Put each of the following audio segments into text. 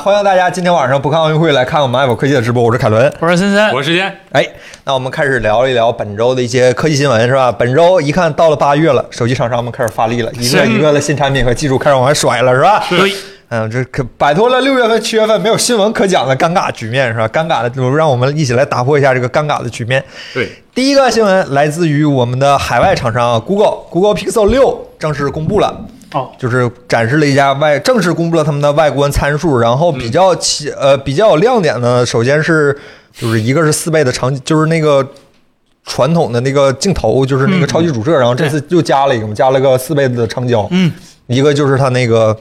啊！欢迎大家今天晚上不看奥运会来看我们爱宝科技的直播，我是凯伦。我是森森，我是时间，哎，那我们开始聊一聊本周的一些科技新闻，是吧？本周一看到了八月了，手机厂商们开始发力了，一个一个的新产品和技术开始往外甩了，是吧？对，嗯，这可摆脱了六月份、七月份没有新闻可讲的尴尬局面，是吧？尴尬的，就让我们一起来打破一下这个尴尬的局面。对，第一个新闻来自于我们的海外厂商啊，Google，Google Pixel 六正式公布了。哦，就是展示了一家外正式公布了他们的外观参数，然后比较起、呃比较有亮点的，首先是就是一个是四倍的长，就是那个传统的那个镜头，就是那个超级主摄，然后这次又加了一个嘛，加了个四倍的长焦，嗯，一个就是它那个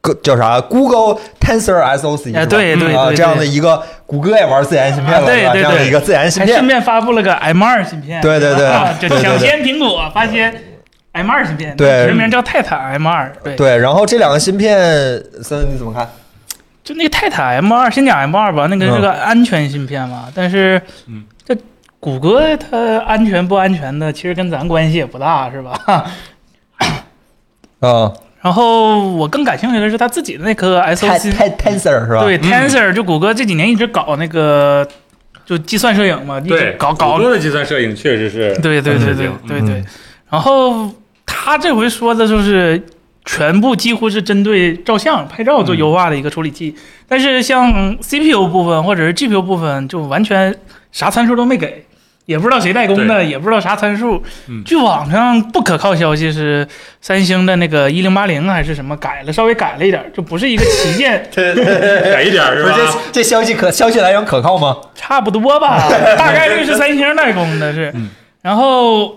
个叫啥 Google Tensor SoC，是吧哎对对啊，对这样的一个谷歌也玩自研芯片了？对对对，这样的一个自研芯片顺，便发布了个 M 2芯片，对对对啊就对对对抢先苹果发现 M 二芯片，对学名叫泰坦 M 二对，对，然后这两个芯片，森森你怎么看？就那个泰坦 M 二先讲 M 二吧，那个嗯是个安全芯片嘛，但是，嗯，这谷歌它安全不安全的，其实跟咱关系也不大，是吧？啊然后我更感兴趣的是它自己的那颗 SoC，，Ten Tensor 是吧？对嗯 Tensor，就谷歌这几年一直搞那个就计算摄影嘛，一直对，搞搞谷歌的计算摄影确实是对对对对嗯对对嗯。然后他这回说的就是全部几乎是针对照相、拍照做优化的一个处理器，但是像 CPU 部分或者是 GPU 部分就完全啥参数都没给。也不知道谁代工的，也不知道啥参数。嗯据网上不可靠消息是，三星的那个一零八零还是什么改了，稍微改了一点，就不是一个旗舰，改一点是不是这吧？这消息可消息来源可靠吗？差不多吧，大概率是三星代工的是，嗯然后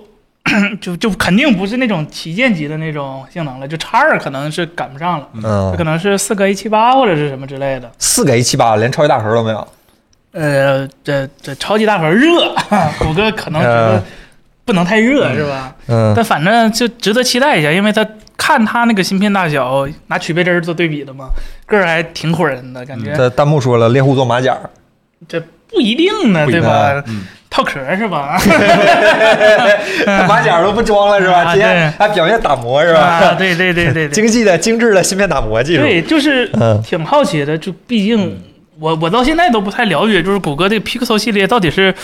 就就肯定不是那种旗舰级的那种性能了，就叉二可能是赶不上了，嗯可，能是四个 A 七八或者是什么之类的。四个 A 七八连超级大核都没有。呃，这这超级大核热，谷歌可能觉得嗯不能太热、是吧？嗯但反正就值得期待一下，因为它看它那个芯片大小，拿曲倍针做对比的嘛，个儿还挺唬人的感觉。这弹幕说了，猎户座马甲，这不一定呢，定对吧？嗯，套壳是吧？马甲都不装了是吧？啊今天还表面打磨是啊，吧？对对对对对，精细的、精致的芯片打磨技术。对，就是嗯挺好奇的，就毕竟我我到现在都不太了解，就是谷歌这个 Pixel 系列到底是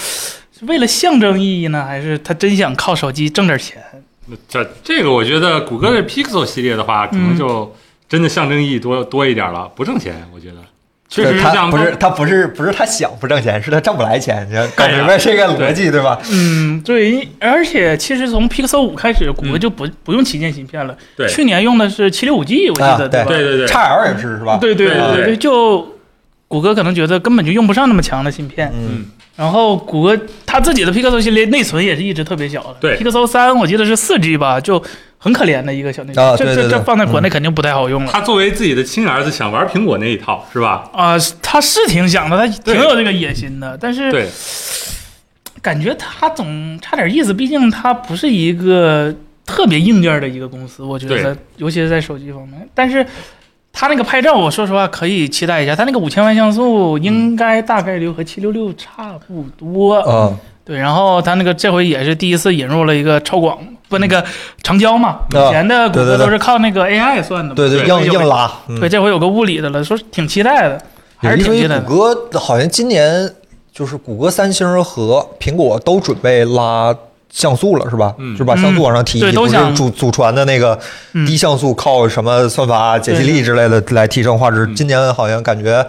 是为了象征意义呢，还是他真想靠手机挣点钱？这这个我觉得谷歌的 Pixel 系列的话，可能就真的象征意义多多一点了，不挣钱，我觉得确实是他像不是他不是不是他想不挣钱，是他挣不来钱。你要搞明白这个逻辑对吧？嗯，对，而且其实从 Pixel 五开始，谷歌就不、不用旗舰芯片了，对去年用的是七六五 G，我记啊得、对吧？对对对，叉 L 也是是吧？对对对对对，就谷歌可能觉得根本就用不上那么强的芯片，嗯，然后谷歌它自己的 Pixel 系列内存也是一直特别小的，对，Pixel 三我记得是四 G 吧，就很可怜的一个小内存，这啊对对对这这放在国内肯定不太好用了。他作为自己的亲儿子，想玩苹果那一套是吧？啊、他是挺想的，他挺有这个野心的，但是对，感觉他总差点意思，毕竟他不是一个特别硬件的一个公司，我觉得，尤其是在手机方面。但是他那个拍照，我说实话可以期待一下，他那个五千万像素应该大概率和七六六差不多。啊对，然后他那个这回也是第一次引入了一个超广，不那个长焦嘛，啊以前的谷歌都是靠那个 AI 算的嘛。对对，硬硬拉。嗯对，这回有个物理的了，说挺期待的，还是挺期待的。谷歌好像今年就是谷歌、三星和苹果都准备拉像素了，是吧？嗯就把像素往上提一提，不是祖祖传的那个嗯低像素，靠什么算法、解析力之类的来提升画质。嗯今年好像感觉。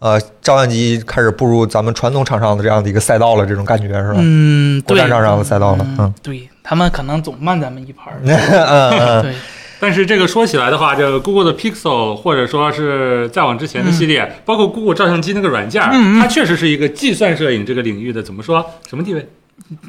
呃，照相机开始步入咱们传统厂商的这样的一个赛道了，这种感觉是吧？嗯，对，国产厂商的赛道了嗯对他们可能总慢咱们一拍儿。嗯嗯对，但是这个说起来的话，这个 Google 的 Pixel 或者说是再往之前的系列，包括 Google 照相机那个软件，它确实是一个计算摄影这个领域的怎么说？什么地位？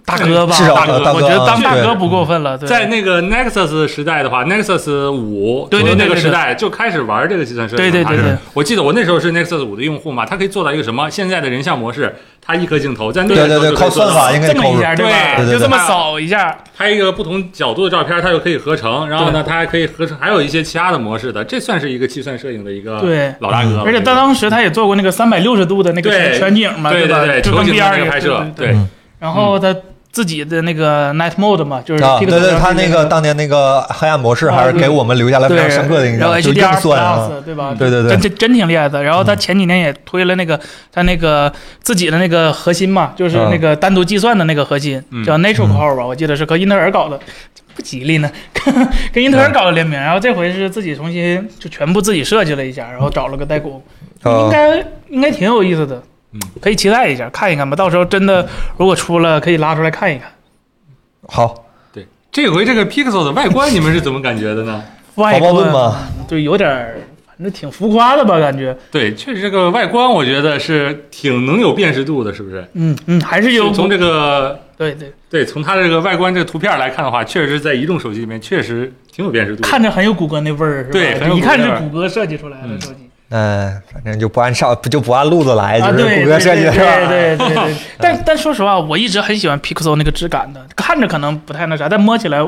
大哥吧，至少大哥，我觉得当大哥不过分了。在那个 Nexus 时代的话，Nexus 五对对那个时代就开始玩这个计算摄影。对对对对。我记得我那时候是 Nexus 五的用户嘛，它可以做到一个什么？现在的人像模式，它一颗镜头在那个对对对，时候靠算法应该这么一下，对就这么扫一下，拍一个不同角度的照片，它就可以合成，然后呢，它还可以合成，还有一些其他的模式的，这算是一个计算摄影的一个对。老大哥。而且他当时他也做过那个三百六十度的那个全全景嘛，对对对，就跟 VR 也那个拍摄，对。对嗯然后他自己的那个 Night Mode 嘛，就是啊，对对，他那个当年那个黑暗模式啊还是给我们留下了非对，常深刻的印然后象，就硬算啊。对吧？对对对。真真真挺厉害的。然后他前几年也推了那个他那个自己的那个核心嘛，就是嗯。那个单独计算的那个核心，嗯。叫 Natural Core 吧，我记得是和英特尔搞的。不吉利呢，跟英特尔搞的联名，然后这回是自己重新就全部自己设计了一下，然后找了个代工，应呃，该应该挺有意思的，嗯，可以期待一下，看一看吧。到时候真的如果出了，可以拉出来看一看。好，对，这回这个 Pixel 的外观你们是怎么感觉的呢？外观吗？对，有点儿，反正挺浮夸的吧，感觉。对，确实这个外观我觉得是挺能有辨识度的，是不是？嗯嗯，还是有从这个对对，对，从它这个外观这个图片来看的话，确实在移动手机里面确实挺有辨识度。看着很有谷歌那味儿，是吧？对很有一看是谷歌设计出来的嗯手机。嗯，反正就不按上，不就不按路子来，啊，就是，谷歌设计的对是吧？对对对对。但但说实话，我一直很喜欢 Pixel 那个质感的，看着可能不太那啥，但摸起来，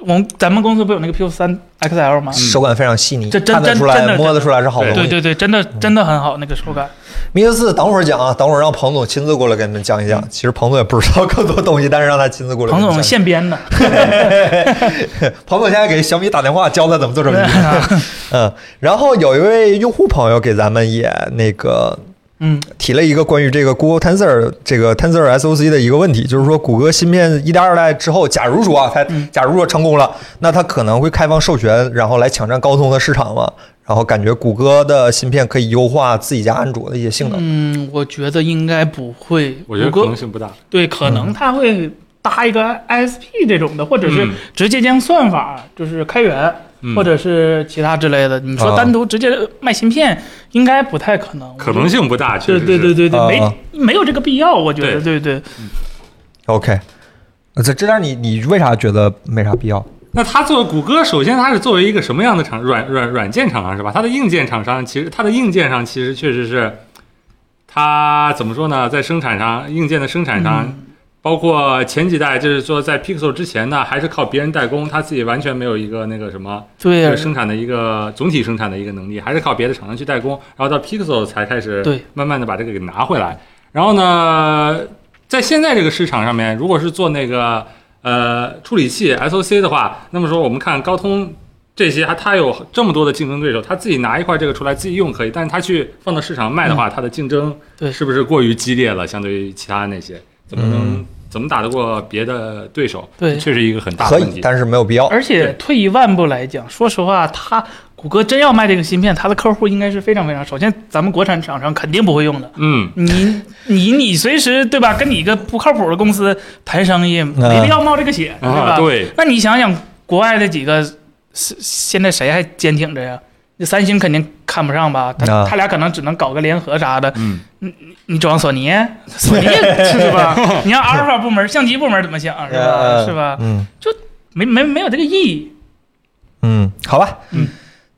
我们咱们公司不有那个 Pixel 三 XL 吗？手感非常细腻，这真真真的摸得出来是好东西。对对对，真的真的很好，那个手感。米克四等会儿讲啊，等会儿让彭总亲自过来给你们讲一讲。其实彭总也不知道更多东西，但是让他亲自过来彭总。现编的，彭总现在给小米打电话，教他怎么做手机。啊嗯，然后有一位用户朋友给咱们也那个嗯提了一个关于这个 Google Tensor 这个 Tensor SoC 的一个问题，就是说谷歌芯片一代、二代之后，假如说啊，它嗯假如说成功了，那它可能会开放授权，然后来抢占高通的市场嘛？然后感觉谷歌的芯片可以优化自己家安卓的一些性能。嗯，我觉得应该不会。我觉得可能性不大。对，可能它会搭一个 ISP 这种的，或者是嗯直接将算法就是开源，嗯或者是其他之类的。你说啊单独直接卖芯片，应该不太可能。可能性不大，确对实对对对对，啊没没有这个必要，我觉得对对。OK，在这这点你你为啥觉得没啥必要？那它作为谷歌，首先它是作为一个什么样的厂软软软件厂商是吧？它的硬件厂商其实它的硬件上其实确实是，它怎么说呢？在生产上硬件的生产上，嗯包括前几代就是说在 Pixel 之前呢，还是靠别人代工，他自己完全没有一个那个什么对这个生产的一个总体生产的一个能力，还是靠别的厂商去代工，然后到 Pixel 才开始对慢慢的把这个给拿回来。然后呢，在现在这个市场上面，如果是做那个呃处理器 SOC 的话，那么说我们看高通这些，它它有这么多的竞争对手，它自己拿一块这个出来自己用可以，但是它去放到市场卖的话，它的竞争嗯对是不是过于激烈了？相对于其他那些，怎么能、嗯怎么打得过别的对手？对确实一个很大的问题，。以但是没有必要。而且退一万步来讲，说实话，他谷歌真要卖这个芯片，他的客户应该是非常非常。首先，咱们国产厂商肯定不会用的。嗯，你你你随时对吧？跟你一个不靠谱的公司谈生意，没必要冒这个险，对吧？啊，对，那你想想，国外的几个现现在谁还坚挺着呀？那三星肯定看不上吧？他、啊他俩可能只能搞个联合啥的。嗯，你你指望索尼，索尼 是吧？你让阿尔法部门、相机部门怎么想是吧？呃是吧？嗯就没没没有这个意义。嗯，好吧，嗯，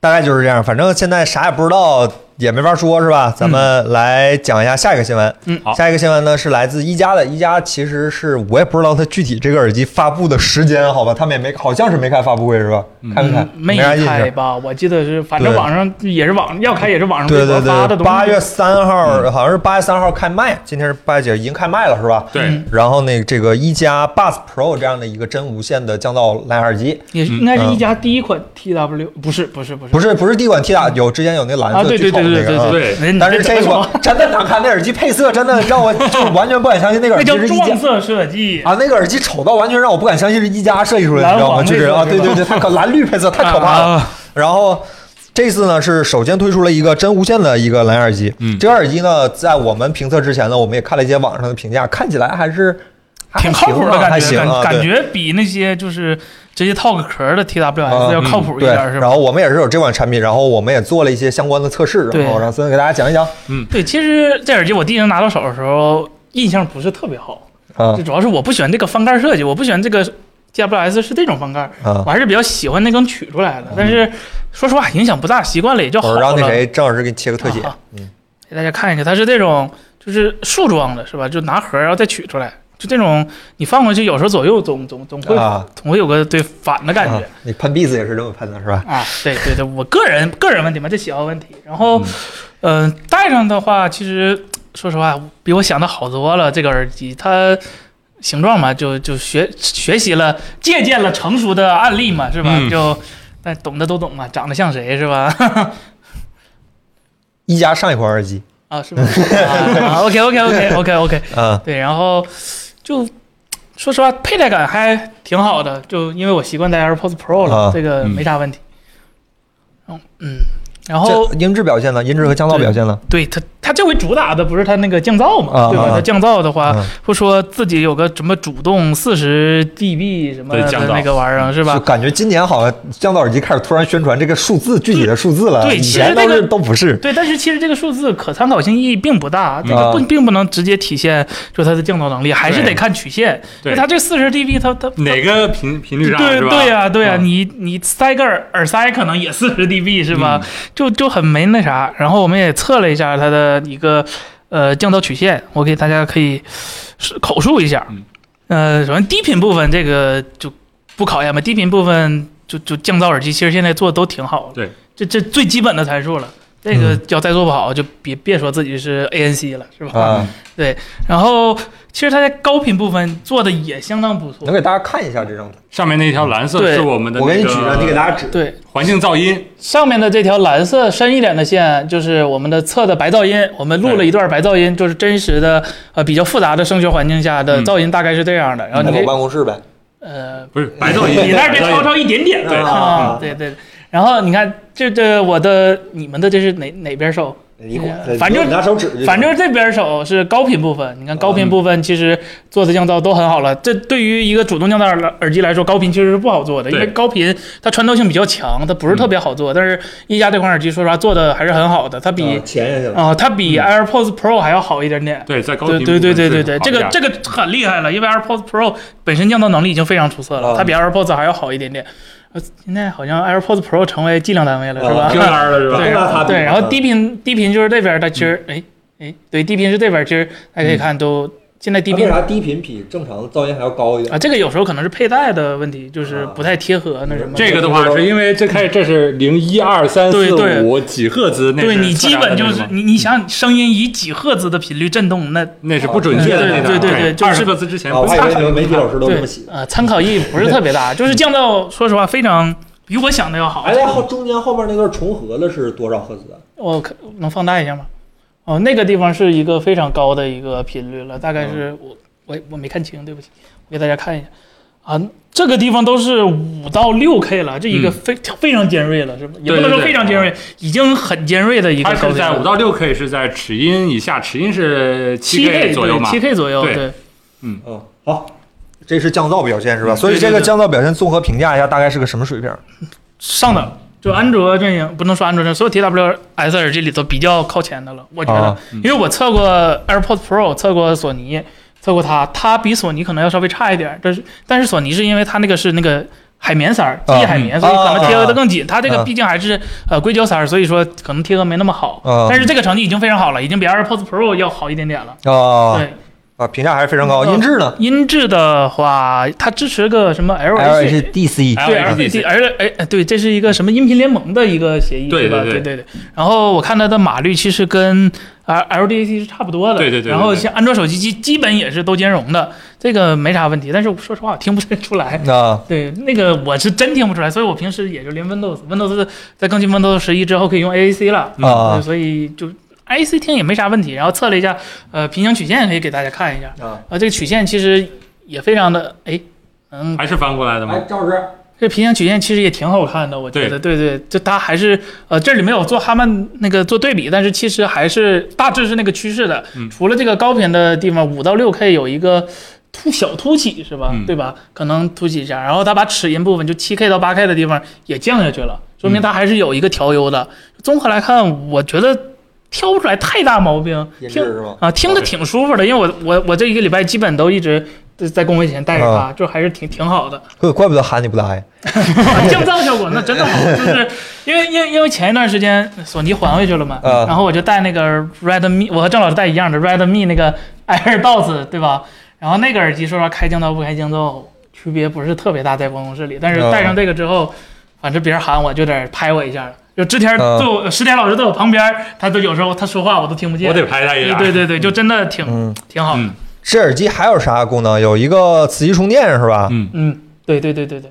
大概就是这样。反正现在啥也不知道，也没法说，是吧？咱们来讲一下下一个新闻。嗯好下一个新闻呢是来自一加的，一加其实是我也不知道它具体这个耳机发布的时间，好吧？他们也没，好像是没开发布会是吧？嗯开没开？吧？我记得是，反正网上也是网要开也是网上微对对对，博发的东西。八月三号、好像是八月三号开卖，今天是八月几？已经开卖了是吧？对，嗯然后那个这个一加 Buds Pro 这样的一个真无线的降噪蓝牙耳机，也是应该是一加第一款 TW，不是不是不是不是不是第一款 T W，有之前有那蓝啊，色对对巨丑的那个，对对对啊对对，你但是这一款真的难看，那耳机配色真的让我就完全不敢相信那个那叫耳机是一加 撞色设计。啊，那个耳机丑到完全让我不敢相信是一加设计出来的，你知道吗？黄就是啊，对对对，它可蓝绿配色太可怕了。啊然后这次呢是首先推出了一个真无线的一个蓝牙耳机，嗯。这个耳机呢在我们评测之前呢，我们也看了一些网上的评价，看起来还是挺靠谱的感觉，还行啊，感觉比那些就是直接套个壳的 TWS 啊要靠谱一对，点，是吧？然后我们也是有这款产品，然后我们也做了一些相关的测试，然后让孙给大家讲一讲。嗯。对，其实这耳机我第一次拿到手的时候，印象不是特别好，啊就主要是我不喜欢这个翻盖设计，我不喜欢这个 TWS 是这种翻盖，啊我。还是比较喜欢那种取出来的。但是说实话，影响不大，习惯了也就好了。我让那谁郑老师给你切个特写，啊给大家看一下，它是这种就是竖装的，是吧？就拿盒然后再取出来，就这种你放过去，有时候左右总总总会、啊总会有个对反的感觉啊。你喷壁子也是这么喷的是吧？啊，对对对，我个人个人问题嘛，这喜好问题。然后，嗯、戴上的话，其实说实话，比我想的好多了。这个耳机它形状嘛，就就学学习了，借鉴了成熟的案例嘛，是吧？嗯就但懂的都懂嘛，长得像谁是吧？一加上一款耳机，啊，是吧？啊，OK OK OK OK OK，啊，对，然后就说实话，佩戴感还挺好的，就因为我习惯戴 AirPods Pro 了，啊这个嗯没啥问题。嗯嗯，然后音质表现呢？音质和降噪表现呢？对它，它这回主打的不是它那个降噪嘛，对吧？啊啊它降噪的话，嗯不说自己有个什么主动四十 dB 什么的那个玩意儿是就吧？感觉今年好像降噪耳机开始突然宣传这个数字具体的数字了，对以前都是其实那个都不是。对，但是其实这个数字可参考性意义并不大，这个啊不并不能直接体现就它的降噪能力，还是得看曲线。对它这四十 dB，它它哪个频频率上对是吧？对呀、对呀、嗯你你塞个耳耳塞可能也四十 dB 是吧？嗯就就很没那啥。然后我们也测了一下它的一个呃降噪曲线，我给大家可以口述一下。嗯呃，首先低频部分这个就不考验吧，低频部分就就降噪耳机其实现在做的都挺好的。对，这这最基本的参数了。这个嗯要再做不好，就别别说自己是 ANC 了，是吧？啊，然后其实它在高频部分做的也相当不错能。给大家看一下这张图？上面那一条蓝色对是我们的、那个，我给你举着，你给大家指。对，环境噪音，上面的这条蓝色深一点的线，就是我们的测的白噪音。我们录了一段白噪音，就是真实的呃比较复杂的声学环境下的嗯噪音，大概是这样的。然后你可以办公室呗。呃，不是白噪音，你那儿别白噪音超超一点点对啊，对对。然后你看这这我的你们的这是哪哪边手？你管反正拿手指，反正这边手是高频部分，你看高频嗯部分其实做的降噪都很好了。这对于一个主动降噪耳耳机来说，高频其实是不好做的，因为高频它穿透性比较强，它不是特别好做。但是一加这款耳机说实话做的还是很好的，它比啊潜下去了。啊、它比嗯 AirPods Pro 还要好一点点。对，在高对频对对对对对，这个这个很厉害了，因为 AirPods Pro 本身降噪能力已经非常出色了，啊它比 AirPods 还要好一点点。呃，现在好像 AirPods Pro 成为计量单位了，是吧？对，然后啊低频低频就是这边，它其实哎哎，对，低频是这边，其实大家可以看都现在低频为啥低频比正常的噪音还要高一点啊，？这个有时候可能是佩戴的问题，就是不太贴合那什么。这个的话，是因为这开这是零一二三四对对五几赫兹，那是对你基本就是你你想声音以几赫兹的频率震动，那那是不准确的那个，对对对对就是二十赫兹之前不用看还以为你们媒体老师都这对么写。啊参考意义不是特别大，就是降噪，说实话非常比我想的要好。哎，那后中间后面那段重合的是多少赫兹啊？我可能放大一下吗？哦，那个地方是一个非常高的一个频率了，大概是我我我没看清，对不起，我给大家看一下啊，这个地方都是五到六 K 了，这一个嗯非、非常尖锐了，是吧？也不能说对对对非常尖锐，已经很尖锐的一个它。是在五到六 K 是在齿音以下，齿音是七 K 左右嘛七？K 左右，对对。嗯，好，这是降噪表现是吧？嗯所以这个降噪表现综合评价一下，大概是个什么水平？上等，就安卓阵营不能说安卓阵营，所有 TWS 耳机里头比较靠前的了，我觉得，因为我测过 AirPods Pro，测过索尼，测过它，它比索尼可能要稍微差一点，但是但是索尼是因为它那个是那个。海绵色儿，记忆海绵，嗯所以可能贴合啊的更紧。它这个啊毕竟还是呃硅胶色儿，所以说可能贴合没那么好。啊但是这个成绩已经非常好了，已经比 AirPods Pro 要好一点点了。啊对，啊，评价还是非常高。嗯音质呢音质的话，它支持个什么 LHD？LHDC 对 LHDC 而哎哎，对，这是一个什么音频联盟的一个协议，对吧？对对对。然后我看它的码率其实跟 L L D A C 是差不多的，对对对对然后像安卓手机基基本也是都兼容的，这个没啥问题。但是说实话，我听不太出来。啊对，那个我是真听不出来，所以我平时也就连 Windows，Windows 在更新 Windows 十一之后可以用 AAC 了，啊所以就 AAC 听也没啥问题。然后测了一下，呃，平行曲线可以给大家看一下，啊！啊，这个曲线其实也非常的哎，嗯，还是翻过来的吗？哎，赵老师，这平行曲线其实也挺好看的，我觉得，对对，就它还是呃，这里没有做哈曼那个做对比，但是其实还是大致是那个趋势的。嗯除了这个高频的地方，五到六 K 有一个凸小凸起是吧？嗯对吧？可能凸起一下，然后它把齿音部分就七 K 到八 K 的地方也降下去了，说明它还是有一个调优的。综合来看，我觉得挑不出来太大毛病，听？啊，听着挺舒服的，因为我我我这一个礼拜基本都一直在在工位前带着它，啊就还是挺挺好的。怪怪不得喊你不来。降噪效果那真的好，就是因为因为因为前一段时间索尼还回去了嘛，啊然后我就带那个 Redmi，我和郑老师带一样的 Redmi 那个 AirDots，对吧？然后那个耳机说实话开降噪不开降噪区别不是特别大，在办公室里，但是啊戴上这个之后，反正别人喊我就得拍我一下。就之前啊在我石田老师在我旁边，他都有时候他说话我都听不见。我得拍他一下。对对对对，就真的挺嗯，挺好。嗯这耳机还有啥功能？有一个磁吸充电是吧？嗯，嗯，对对对对对，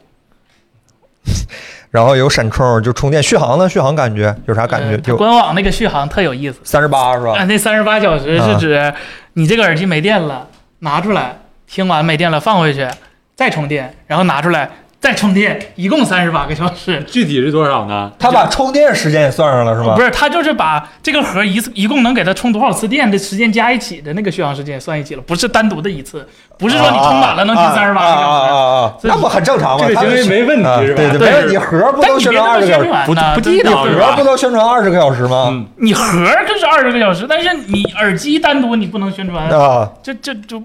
然后有闪充，就充电。续航呢？续航感觉有啥感觉？呃官网那个续航特有意思三十八是吧？啊，那三十八小时是指你这个耳机没电了，拿出来听完没电了放回去，再充电，然后拿出来再充电，一共三十八个小时。具体是多少呢？他把充电时间也算上了是吗？不是，他就是把这个盒一次一共能给他充多少次电的时间加一起的那个续航时间也算一起了，不是单独的一次，不是说你充满了能充三十八个啊啊小时。啊啊啊！那不很正常吗？这个行为没问题是吧？啊对对，没问题。盒不都宣传二十个小时？不不地道对是吧盒不都宣传二十个小时吗？嗯，你盒就是二十个小时，但是你耳机单独你不能宣传，啊，这这就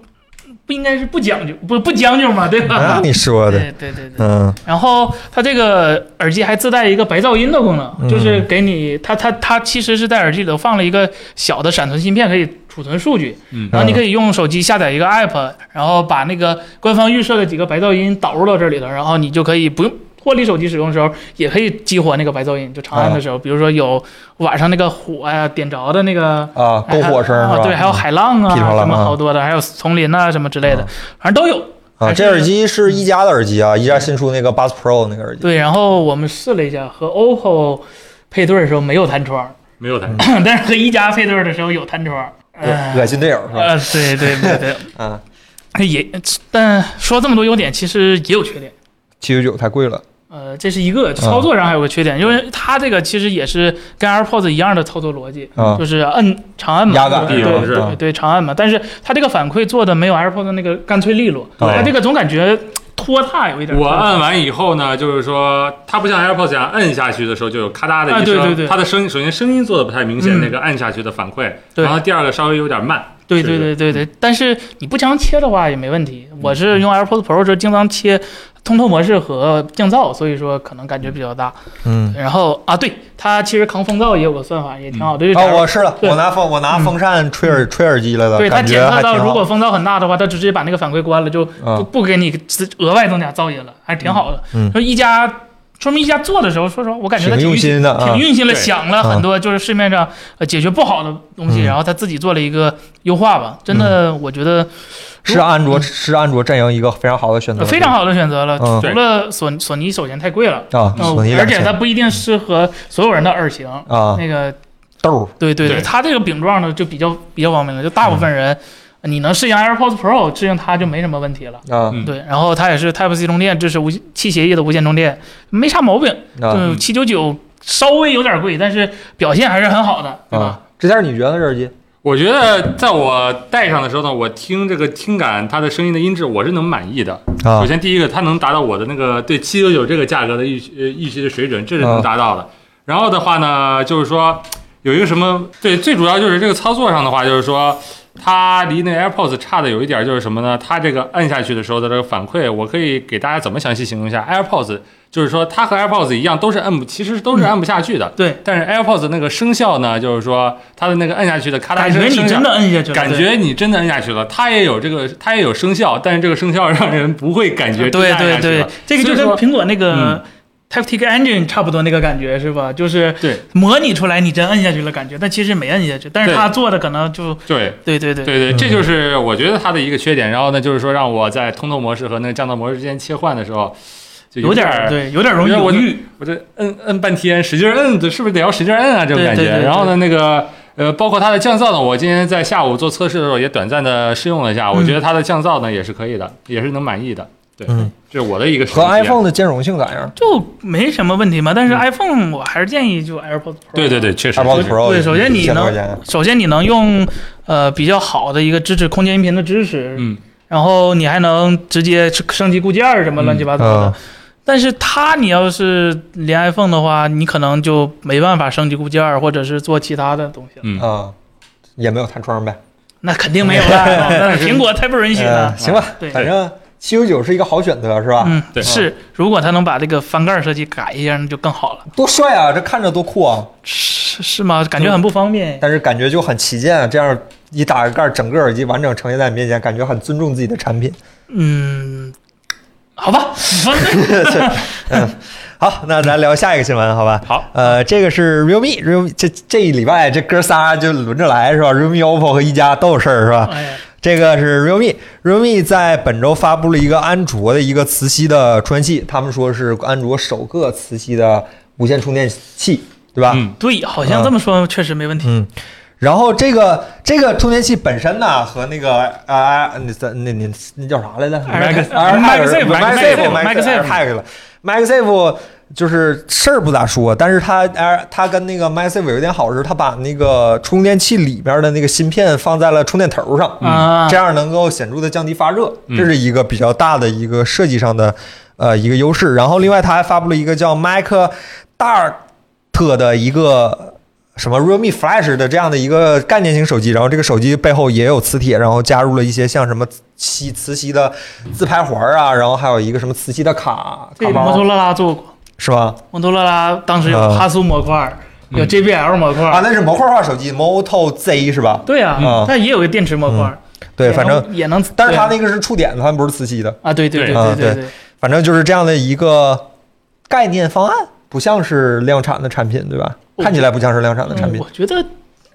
不应该是不讲究，不不将就嘛，对那吧？你说的，对对对对。嗯然后它这个耳机还自带一个白噪音的功能，嗯就是给你它它它其实是在耳机里头放了一个小的闪存芯片，可以储存数据。嗯然后你可以用手机下载一个 app，然后把那个官方预设的几个白噪音导入到这里头，然后你就可以不用脱离手机使用的时候，也可以激活那个白噪音。就长按的时候，比如说有晚上那个火呀、点着的那个啊，篝火声？啊对，还有海浪啊，什么啊好多的，还有丛林啊什么之类的，反正都有。啊，这耳机是一加的耳机啊，一加新出那个 Buds Pro 那个耳机。对，然后我们试了一下，和 OPPO 配对的时候没有弹窗，没有弹窗。但是和一加配对的时候有弹窗。呃恶心队友是吧？啊，对对对对，啊，也，但说这么多优点，其实也有缺点。七九九太贵了。呃，这是一个操作上还有个缺点，因为它这个其实也是跟 AirPods 一样的操作逻辑，啊。就是摁长按嘛，压感对对对对长按嘛。但是它这个反馈做的没有 AirPods 那个干脆利落，它这个总感觉拖沓有一点。我按完以后呢，就是说它不像 AirPods 一样摁下去的时候就有咔嗒的一声，啊对对对。它的声音首先声音做的不太明显，嗯。那个按下去的反馈，然后第二个稍微有点慢，对对对对对，但是你不常切的话也没问题。我是用 AirPods Pro 时经常切通透模式和降噪，所以说可能感觉比较大。嗯，然后啊，对它其实抗风噪也有个算法，也挺好的。啊，我试了，我拿风我拿风扇吹耳吹耳机来了，对它检测到。如果风噪很大的话，它直接把那个反馈关了，就啊不不给你额外增加噪音了，还是挺好的。嗯一加。说明一家做的时候，说实话，我感觉他挺用心的啊挺用心的，想了很多，就是市面上呃解决不好的东西，嗯然后他自己做了一个优化吧。真的，我觉得是安卓是安卓阵营一个非常好的选择，呃非常好的选择了。嗯除了索索尼，首先太贵了，啊，呃索尼而且它不一定适合所有人的耳型。啊那个，豆儿对对对它这个饼状的就比较比较方便了，就大部分人。你能适应 AirPods Pro，适应它就没什么问题了。啊嗯对，然后它也是 Type C 充电，支持无气协议的无线充电，没啥毛病。啊就七九九稍微有点贵，但是表现还是很好的，对吧？啊！这件你觉得？这耳机我觉得在我戴上的时候呢，我听这个听感，它的声音的音质，我是能满意的。啊首先第一个，它能达到我的那个对七九九这个价格的预期呃预期的水准，这是能达到的。然后的话呢，就是说有一个什么，对，最主要就是这个操作上的话，就是说它离那个 AirPods 差的有一点就是什么呢？它这个按下去的时候的这个反馈，我可以给大家怎么详细形容一下？AirPods 就是说它和 AirPods 一样，都是摁不，其实都是按不下去的。对，但是 AirPods 那个声效呢，就是说它的那个按下去的咔嗒感觉你真的摁下去了，感觉你真的摁下去了，它也有这个，它也有声效，但是这个声效让人不会感觉真的对对对按下去了，这个就所以说跟苹果那个嗯 Taptic Engine 差不多那个感觉是吧？就是对模拟出来你真摁下去了感觉，但其实没摁下去，但是对它做的可能就对对对对对对，嗯这就是我觉得它的一个缺点。然后呢，就是说让我在通透模式和那个降噪模式之间切换的时候，就有点对，有点容易犹豫。我这摁摁半天，使劲摁，是不是得要使劲摁啊？这种感觉。对对对对然后呢，那个呃，包括它的降噪呢，我今天在下午做测试的时候也短暂的试用了一下，我嗯觉得它的降噪呢也是可以的，也是能满意的。对，嗯这是我的一个和 iPhone 的兼容性咋样就没什么问题嘛，但是嗯 iPhone 我还是建议就 AirPods Pro。对对对，确实？AirPods Pro 对首先你能首先你能用呃比较好的一个支持空间音频的支持，嗯，然后你还能直接升级固件什么乱七八糟的。嗯但是它你要是连 iPhone 的话，你可能就没办法升级固件，或者是做其他的东西了。嗯啊，也没有弹窗呗。那肯定没有了，那苹果才不允许呢呃。行吧，对反正七九九是一个好选择，是吧？嗯，对是，如果它能把这个翻盖设计改一下，那就更好了。多帅啊！这看着多酷啊！是是吗？感觉很不方便。但是感觉就很旗舰啊，这样一打开盖，整个耳机完整呈现在你面前，感觉很尊重自己的产品。嗯，好吧，你说对。好，那咱聊下一个新闻，好吧？好，呃，这个是 realme，realme 这这一礼拜这哥仨就轮着来是吧？realme、OPPO 和一加都有事儿是吧？这个是 realme，realme 在本周发布了一个安卓的一个磁吸的充电器，他们说是安卓首个磁吸的无线充电器，对吧？嗯，对，好像这么说确实没问题。嗯，然后这个这个充电器本身呢，和那个啊，那那那那叫啥来着 Max- MagSafe MagSafe MagSafe MagSafe MagSafe 就是事儿不咋说，但是它 Air 它跟那个 MagSafe 有点好是，它把那个充电器里边的那个芯片放在了充电头上，啊这样能够显著的降低发热，嗯这是一个比较大的一个设计上的呃一个优势。然后另外它还发布了一个叫 Mac Dart 的一个什么 Realme Flash 的这样的一个概念型手机，然后这个手机背后也有磁铁，然后加入了一些像什么吸磁吸的自拍环啊，然后还有一个什么磁吸的卡卡包，这摩托罗拉做过，是吧？摩托罗拉当时有啊哈苏模块，有 JBL 模块。啊，那是模块化手机 Moto Z 是吧？对啊嗯，但也有个电池模块。对，反正也能，但是它那个是触点的，它不是磁吸的。啊，对对对啊对对对，反正就是这样的一个概念方案，不像是量产的产品，对吧？看起来不像是量产的产品，嗯我觉得，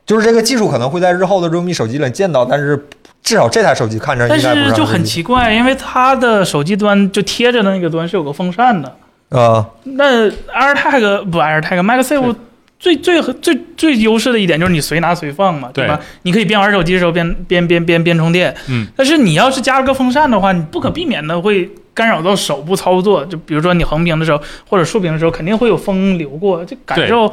就是这个技术可能会在日后的 realme 手机里见到，但是至少这台手机看着但应该不是就很奇怪，因为它的手机端就贴着的那个端是有个风扇的。啊那 AirTag 不 AirTag，MagSafe 最最最最优势的一点就是你随拿随放嘛，对吧？你可以边玩手机的时候边边边边边充电。嗯，但是你要是加了个风扇的话，你不可避免的会干扰到手部操作。就比如说你横屏的时候或者竖屏的时候，肯定会有风流过，这感受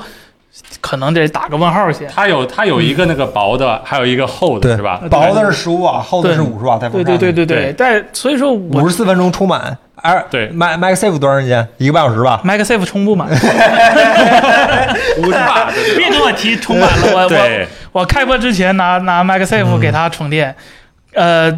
可能得打个问号先。它有它有一个那个薄的，还有一个厚的，是吧？薄的是十五瓦，厚的是对五十瓦，带风对。对对对对，但所以说我五十四分钟充满。哎，对，Mac MacSafe 多长时间？一个半小时吧。MacSafe 充不满，五十瓦别跟我提充满了，我我，我开播之前拿拿 MacSafe 给它充电，呃，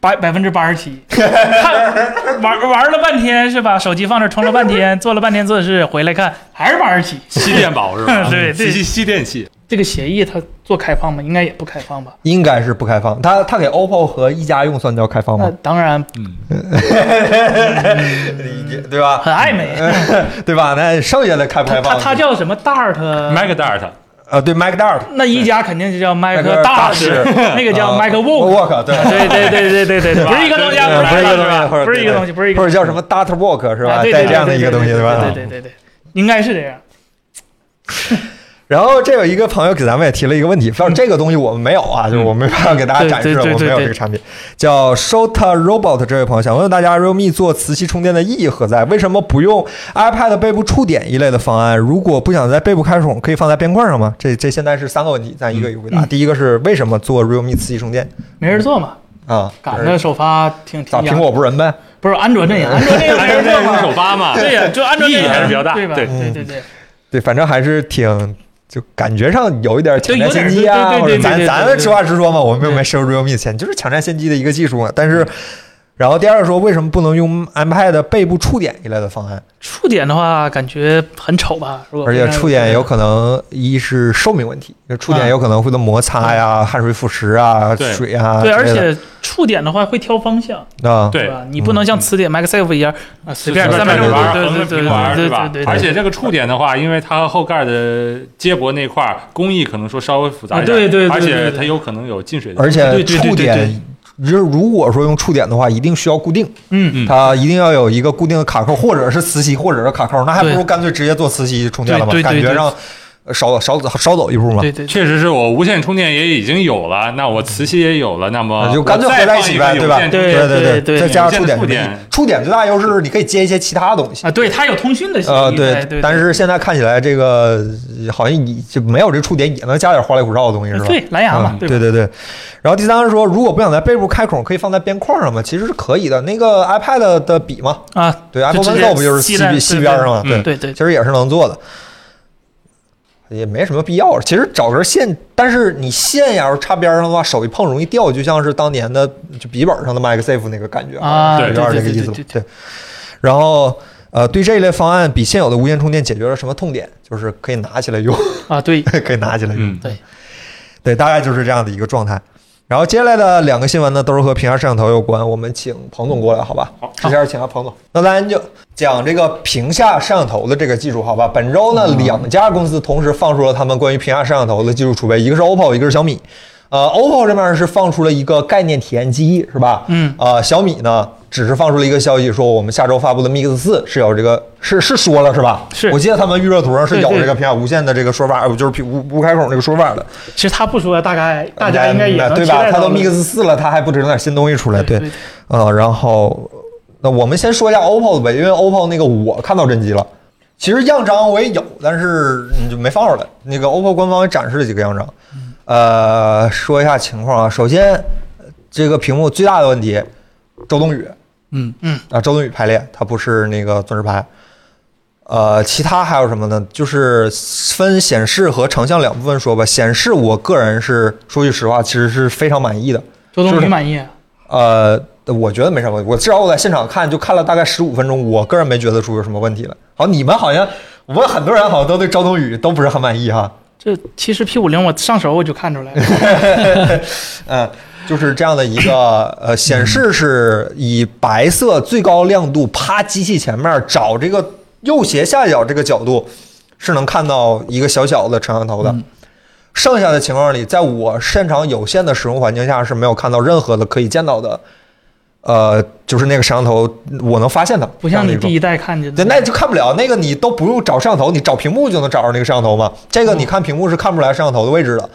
百百分之八十七，看玩玩了半天是吧？手机放这充了半天，做了半天测试，回来看还是八十七。吸电宝是吧？对对吸吸吸电器，这个协议它做开放吗？应该也不开放吧？应该是不开放，它它给 OPPO 和一加用算叫开放那吗？当然嗯，理 解对吧？很暧昧。对吧？那剩下的开不它它开放？它叫什么 Dart？Mac Dart，呃，对 Mac Dart 那一加肯定就叫 Mac Dart，Dart 那个叫 Mac Walk。Walk 对。对对对对对对对，不是一个东西不是一个东西，不是一个东西，不是一个或东西者叫什么 Dart Work 是吧？啊对对带这样的一个东西对吧？对对对对，应该是这样。然后这有一个朋友给咱们也提了一个问题，说这个东西我们没有啊，就是我没办法给大家展示，我们没有这个产品。叫 Shota Robot 这位朋友想问问大家，realme 做磁吸充电的意义何在？为什么不用 iPad 背部触点一类的方案？如果不想在背部开孔，可以放在边框上吗？这这现在是三个问题，咱一个一个回答。嗯第一个是为什么做 realme 磁吸充电没人做嘛，啊？赶着首发挺挺苹果不是人呗？不是安卓阵营，安卓阵营 没人做嘛，首发嘛，对呀，就安卓阵意义营还是比较大对吧？对对对对，对，反正还是挺。就感觉上有一点抢占先机啊，或者咱咱实话实说嘛，我们并没收 realme 的钱，就是抢占先机的一个技术嘛。但是，然后第二个说为什么不能用 iPad 背部触点一类的方案？触点的话感觉很丑吧？如果而且触点有可能一是寿命问题，就触点有可能会的摩擦呀、汗水腐蚀啊、水啊对，而且触点的话会挑方向，啊，对吧？你不能像磁点 MagSafe 一样啊，随便是三百六十度，正着玩，对横着对对平玩，对吧对对？而且这个触点的话，因为它后盖的接驳那块儿工艺可能说稍微复杂一点，啊对对对而且它有可能有进水的，而且对对对触对对点。如如果说用触点的话，一定需要固定，嗯，嗯。它一定要有一个固定的卡扣，或者是磁吸，或者是卡扣，那还不如干脆直接做磁吸充电了嘛，对对对对。感觉上呃少少少走一步嘛。对对，对确实是我无线充电也已经有了，那我磁吸也有了，那么那就干脆合在一起呗，对吧？对对对对再加上触点触点，触点最大优势是你可以接一些其他东西。啊，对，它有通讯的协呃，对但是现在看起来这个呃好像你就没有这触点，也能加点花里胡哨的东西，是吧？对蓝牙嘛嗯，对？对对对。然后第三个说，如果不想在背部开孔，可以放在边框上嘛？其实是可以的。那个 iPad 的笔嘛，啊，对接 Pencil 不就是吸在吸笔吸边上吗？对对，对对其实也是能做的，也没什么必要。其实找根线，但是你线要是插边上的话，手一碰容易掉，就像是当年的就笔记本上的 MagSafe 那个感觉啊，对有点对这个意思对。然后呃，对这一类方案比现有的无线充电解决了什么痛点？就是可以拿起来用，啊，对 可以拿起来用。嗯，对，对，大概就是这样的一个状态。然后接下来的两个新闻呢，都是和屏下摄像头有关。我们请彭总过来，好吧？好这下请下彭总。那咱就讲这个屏下摄像头的这个技术，好吧？本周呢，两家公司同时放出了他们关于屏下摄像头的技术储备，一个是 OPPO，一个是小米。呃，OPPO 这边是放出了一个概念体验机，是吧？嗯呃，小米呢只是放出了一个消息，说我们下周发布的 Mix 四是有这个是是说了是吧？是我记得他们预热图上是有这个屏下无线的这个说法，呃就是屏无无开孔这个说法的。其实他不说，大概大家应该也能对吧？他都 Mix 四了，他还不整点新东西出来？对，对，呃，然后那我们先说一下 OPPO 的呗，因为 OPPO 那个我看到真机了，其实样张我也有，但是你就没放出来。那个 OPPO 官方也展示了几个样张，呃，说一下情况啊。首先，这个屏幕最大的问题，周冬雨嗯嗯啊，周冬雨排列，它不是那个钻石牌。呃，其他还有什么呢？就是分显示和成像两部分说吧。显示，我个人是说句实话，其实是非常满意的。周冬雨满意。呃，我觉得没啥问题。我至少我在现场看就看了大概十五分钟，我个人没觉得出有什么问题来。好，你们好像我问很多人好像都对周冬雨都不是很满意哈。这其实 P 五零我上手我就看出来了，嗯，就是这样的一个呃，显示是以白色最高亮度趴机器前面找这个右斜下角这个角度，是能看到一个小小的摄像头的。剩下的情况里，在我擅长有限的使用环境下是没有看到任何的可以见到的，呃，就是那个摄像头我能发现它，不像你第一。代看见对，的。那就看不了，那个你都不用找摄像头，你找屏幕就能找着那个摄像头嘛。这个你看屏幕是看不出来摄像头的位置的。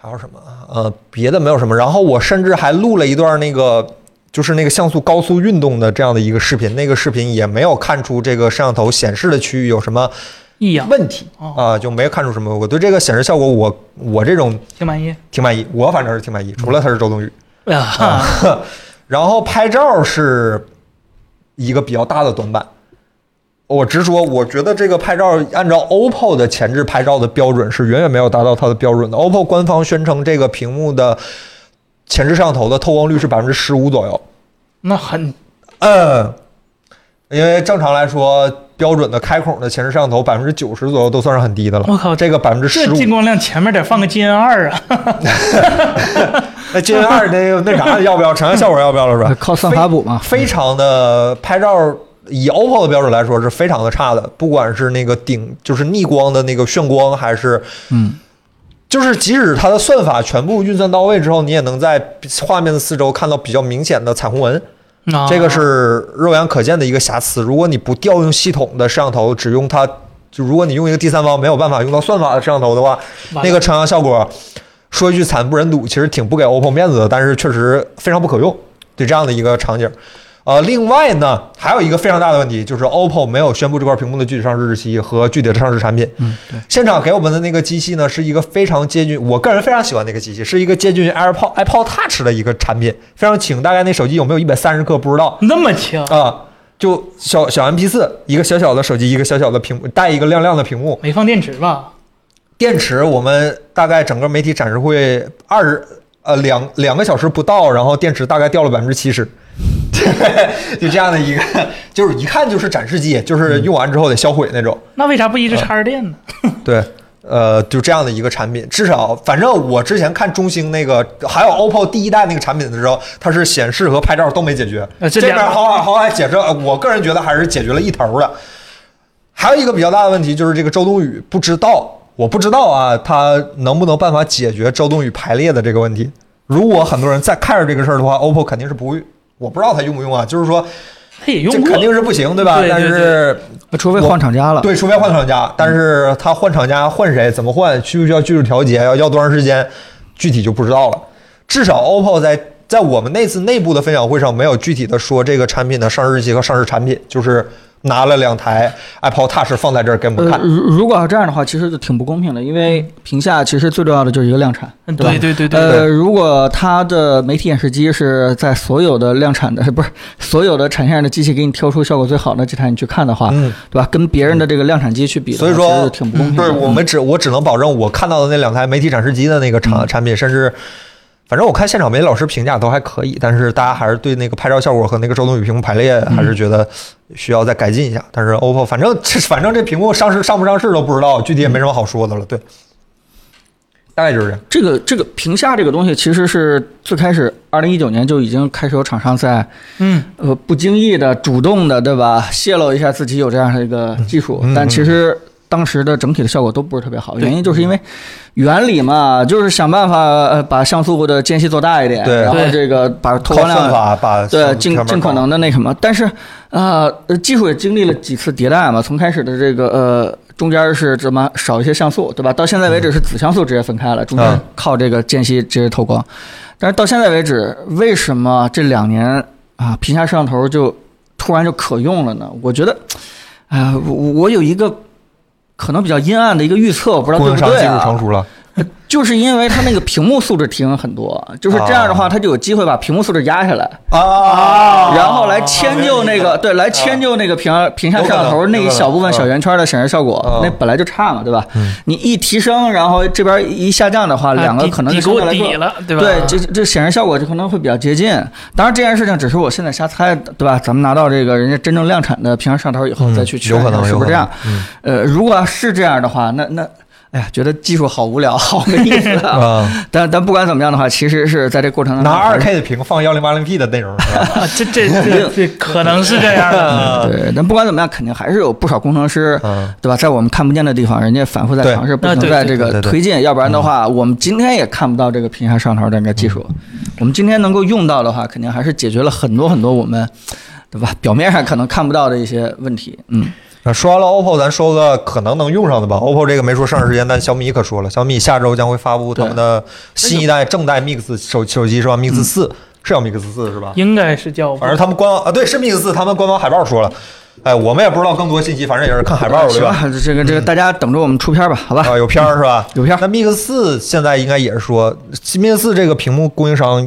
还有什么？呃，别的没有什么。然后我甚至还录了一段那个，就是那个像素高速运动的这样的一个视频，那个视频也没有看出这个摄像头显示的区域有什么异样，问题啊、哦就没有看出什么。我对这个显示效果我，我这种挺满意。挺满意，我反正是挺满意，除了它是周冬雨。然后拍照是一个比较大的短板。我直说，我觉得这个拍照按照 OPPO 的前置拍照的标准是远远没有达到它的标准的。OPPO 官方宣称这个屏幕的前置摄像头的透光率是百分之十五左右。那很嗯，因为正常来说，标准的开孔的前置摄像头百分之九十左右都算是很低的了。我靠这个百分之十五这进光量前面得放个 GN 二啊！那金二那个那啥要不要？成像效果要不要了是吧？靠算法补嘛。非常的拍照，以 OPPO 的标准来说是非常的差的，不管是那个顶就是逆光的那个眩光，还是嗯，就是即使它的算法全部运算到位之后，你也能在画面的四周看到比较明显的彩虹纹，啊这个是肉眼可见的一个瑕疵。如果你不调用系统的摄像头，只用它，就如果你用一个第三方没有办法用到算法的摄像头的话，那个成像效果，说一句惨不忍睹，其实挺不给 OPPO 面子的，但是确实非常不可用，对这样的一个场景。呃，另外呢，还有一个非常大的问题，就是 OPPO 没有宣布这块屏幕的具体上市日期和具体的上市产品。嗯，对，现场给我们的那个机器呢，是一个非常接近，我个人非常喜欢那个机器，是一个接近于 AirPod iPod Touch 的一个产品，非常轻，大概那手机有没有一百三十克不知道那么轻，啊。就小小 MP 四，一个小小的手机，一个小小的屏幕，带一个亮亮的屏幕，没放电池吧？电池我们大概整个媒体展示会二十呃两两个小时不到，然后电池大概掉了百分之七十，就这样的一个，就是一看就是展示机，就是用完之后得销毁那种。那为啥不一直插着电呢？对，呃，就这样的一个产品，至少反正我之前看中兴那个，还有 OPPO 第一代那个产品的时候，它是显示和拍照都没解决。这边好好好歹解释，呃我个人觉得还是解决了一头的。还有一个比较大的问题就是这个周冬雨不知道，我不知道啊，他能不能办法解决周冬雨排列的这个问题？如果很多人在看着这个事儿的话，OPPO 肯定是不会，我不知道他用不用啊，就是说他也用肯定是不行，对吧？对对但是除非换厂家了。对，除非换厂家，但是他换厂家换谁，怎么换，需不需要技术调节，要要多长时间，具体就不知道了。至少 OPPO 在在我们那次内部的分享会上没有具体的说这个产品的上市日期和上市产品，就是拿了两台 Apple Touch 放在这儿给我们呃，看。如如果要这样的话，其实就挺不公平的，因为屏下其实最重要的就是一个量产，嗯对吧？对对对对呃，如果它的媒体演示机是在所有的量产的，不是所有的产线上的机器给你挑出效果最好的这台你去看的话，嗯，对吧？跟别人的这个量产机去比的话，所以说挺不公平的。对我们只我只能保证我看到的那两台媒体展示机的那个产产品，甚至。反正我看现场媒体老师评价都还可以，但是大家还是对那个拍照效果和那个周冬雨屏幕排列还是觉得需要再改进一下。但是 OPPO 反正这反正这屏幕上市上不上市都不知道，具体也没什么好说的了。对，大概就是这样。这个这个屏下这个东西，其实是最开始二零一九年就已经开始有厂商在嗯，呃不经意的、主动的，对吧？泄露一下自己有这样的一个技术，嗯嗯但其实当时的整体的效果都不是特别好，原因就是因为原理嘛，就是想办法呃把像素的间隙做大一点，对。然后这个把透靠光量算法把对，尽尽可能的那什么，但是呃，呃技术也经历了几次迭代嘛，从开始的这个呃中间是怎么少一些像素，对吧？到现在为止是子像素直接分开了，中间嗯。靠这个间隙直接透光。但是到现在为止，为什么这两年啊屏下摄像头就突然就可用了呢？我觉得，啊、我我有一个可能比较阴暗的一个预测，我不知道供应商技术对不对啊？成熟了，就是因为它那个屏幕素质提升很多，就是这样的话，它就有机会把屏幕素质压下来。啊然后来迁就那个，对，来迁就那个屏屏下摄像头那一小部分小圆圈的显示效果嗯，那本来就差嘛，对吧嗯？你一提升，然后这边一下降的话，两个可能就相对来说底啊了，对吧？对，这这显示效果就可能会比较接近。当然这件事情只是我现在瞎猜的，对吧？咱们拿到这个人家真正量产的屏下摄像头以后嗯再去确认是不是这样。？呃，如果是这样的话，那那。哎呀，觉得技术好无聊，好没意思嗯啊！啊，但但不管怎么样的话，其实是在这过程当中拿二 K 的屏放幺零八零 P 的内容是吧？啊，这这这这 可能是这样的。对，但不管怎么样，肯定还是有不少工程师，嗯对吧？在我们看不见的地方，人家反复在尝试，不停在这个推进，要不然的话，我们今天也看不到这个屏下摄像头的这个技术。我们今天能够用到的话，肯定还是解决了很多很多我们，对吧？表面上可能看不到的一些问题。嗯，那说完了 OPPO，咱说个可能能用上的吧。OPPO 这个没说上市时间，但小米可说了，小米下周将会发布他们的新一代正代 Mix 手手机是吧？Mix 四是叫 Mix 四是吧？应该是叫反正他们官网啊，对，是 Mix 四，他们官方海报说了。哎，我们也不知道更多信息，反正也是看海报对吧？这个这个大家等着我们出片吧，好吧？啊，有片儿是吧？有片儿那 Mix 四现在应该也是说，Mix 四这个屏幕供应商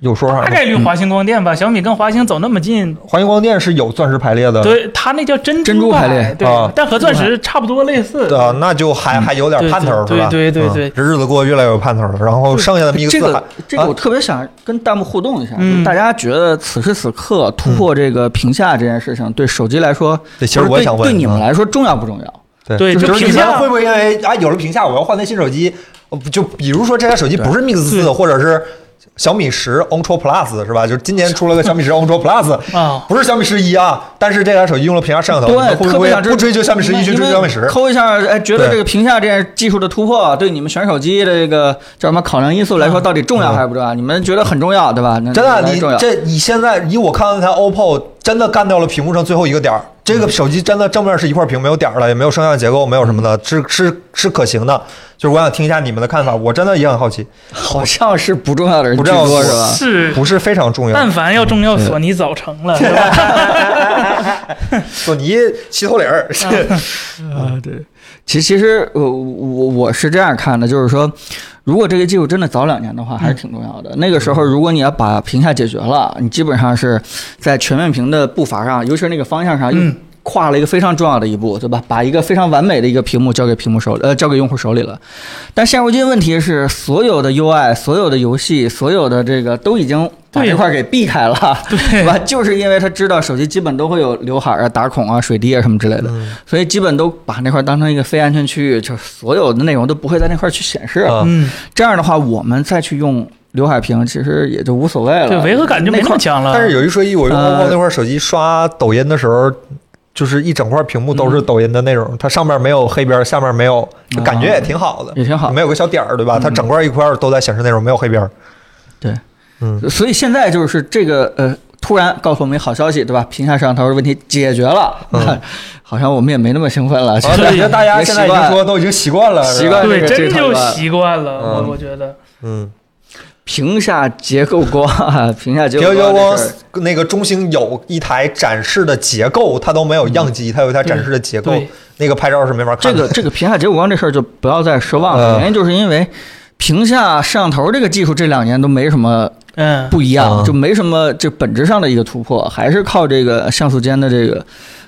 有有说法？大概率华星光电吧。小米跟华星走那么近，华星光电是有钻石排列的，对它那叫珍珍珠吧排列对啊，但和钻石差不多类似。对啊，那就还还有点对盼头是吧？对对对对嗯这日子过得越来越有盼头了。然后剩下的 Mix 这四还个这个我啊特别想跟弹幕互动一下，嗯就是大家觉得此时此刻突破这个屏下这件事情，对手机来说，对其实我也想问对对你们嗯来说重要不重要？对对就你们就是屏下会不会因为啊有了屏下，我要换台新手机？呃就比如说这台手机不是 Mix 四，对或者是小米十 Ultra Plus 是吧？就是今年出了个小米十 Ultra Plus，啊，不是小米十一啊，但是这台手机用了屏下摄像头，对，会不会不追求小米十一，去追求小米十？抠一下，哎，觉得这个屏下这件技术的突破，对你们选手机的这个叫什么考量因素来说，到底重要还是不重要？你们觉得很重要，对吧？真的，你那重要。这你现在以我看到那台 OPPO 真的干掉了屏幕上最后一个点儿。这个手机真的正面是一块屏，没有点儿了，也没有升降结构，没有什么的，是是是可行的。就是我想听一下你们的看法，我真的也很好奇，好像是不重要的人不重要多，是吧？是。不是非常重要。但凡要重要，索尼早成了，是吧？索尼齐头领儿，啊，对。其其实我我我是这样看的，就是说，如果这个技术真的早两年的话，还是挺重要的。那个时候，如果你要把屏下解决了，你基本上是在全面屏的步伐上，尤其是那个方向上，又嗯跨了一个非常重要的一步，对吧？把一个非常完美的一个屏幕交给屏幕手呃交给用户手里了。但现如今问题是，所有的 UI、所有的游戏、所有的这个都已经把对这块给避开了，对对吧？就是因为他知道手机基本都会有刘海啊、打孔啊、水滴啊什么之类的，嗯所以基本都把那块当成一个非安全区域，就是所有的内容都不会在那块去显示。啊嗯，这样的话，我们再去用刘海屏，其实也就无所谓了。对，违和感就没那么强了。但是有一说一，我用呃 OPPO 那块手机刷抖音的时候，就是一整块屏幕都是抖音的内容，它上面没有黑边，下面没有，感觉也挺好的，也挺好没有个小点儿，对吧？它整块一块儿都在显示内容，没有黑边。对，嗯，所以现在就是这个呃，突然告诉我们一好消息，对吧？屏下摄像头的问题解决了，嗯 好像我们也没那么兴奋了。啊其实感觉大家现在已经说都已经习惯了，习惯对，这个真就习惯了，我嗯我觉得。嗯，屏下结构光，屏下结构结构光那个中兴有一台展示的结构，它都没有样机，它有一台展示的结构，那个拍照是没法看的。这个这个屏下结构光这事儿就不要再奢望了，嗯原因就是因为屏下摄像头这个技术这两年都没什么嗯，不一样，嗯就没什么这本质上的一个突破，还是靠这个像素间的这个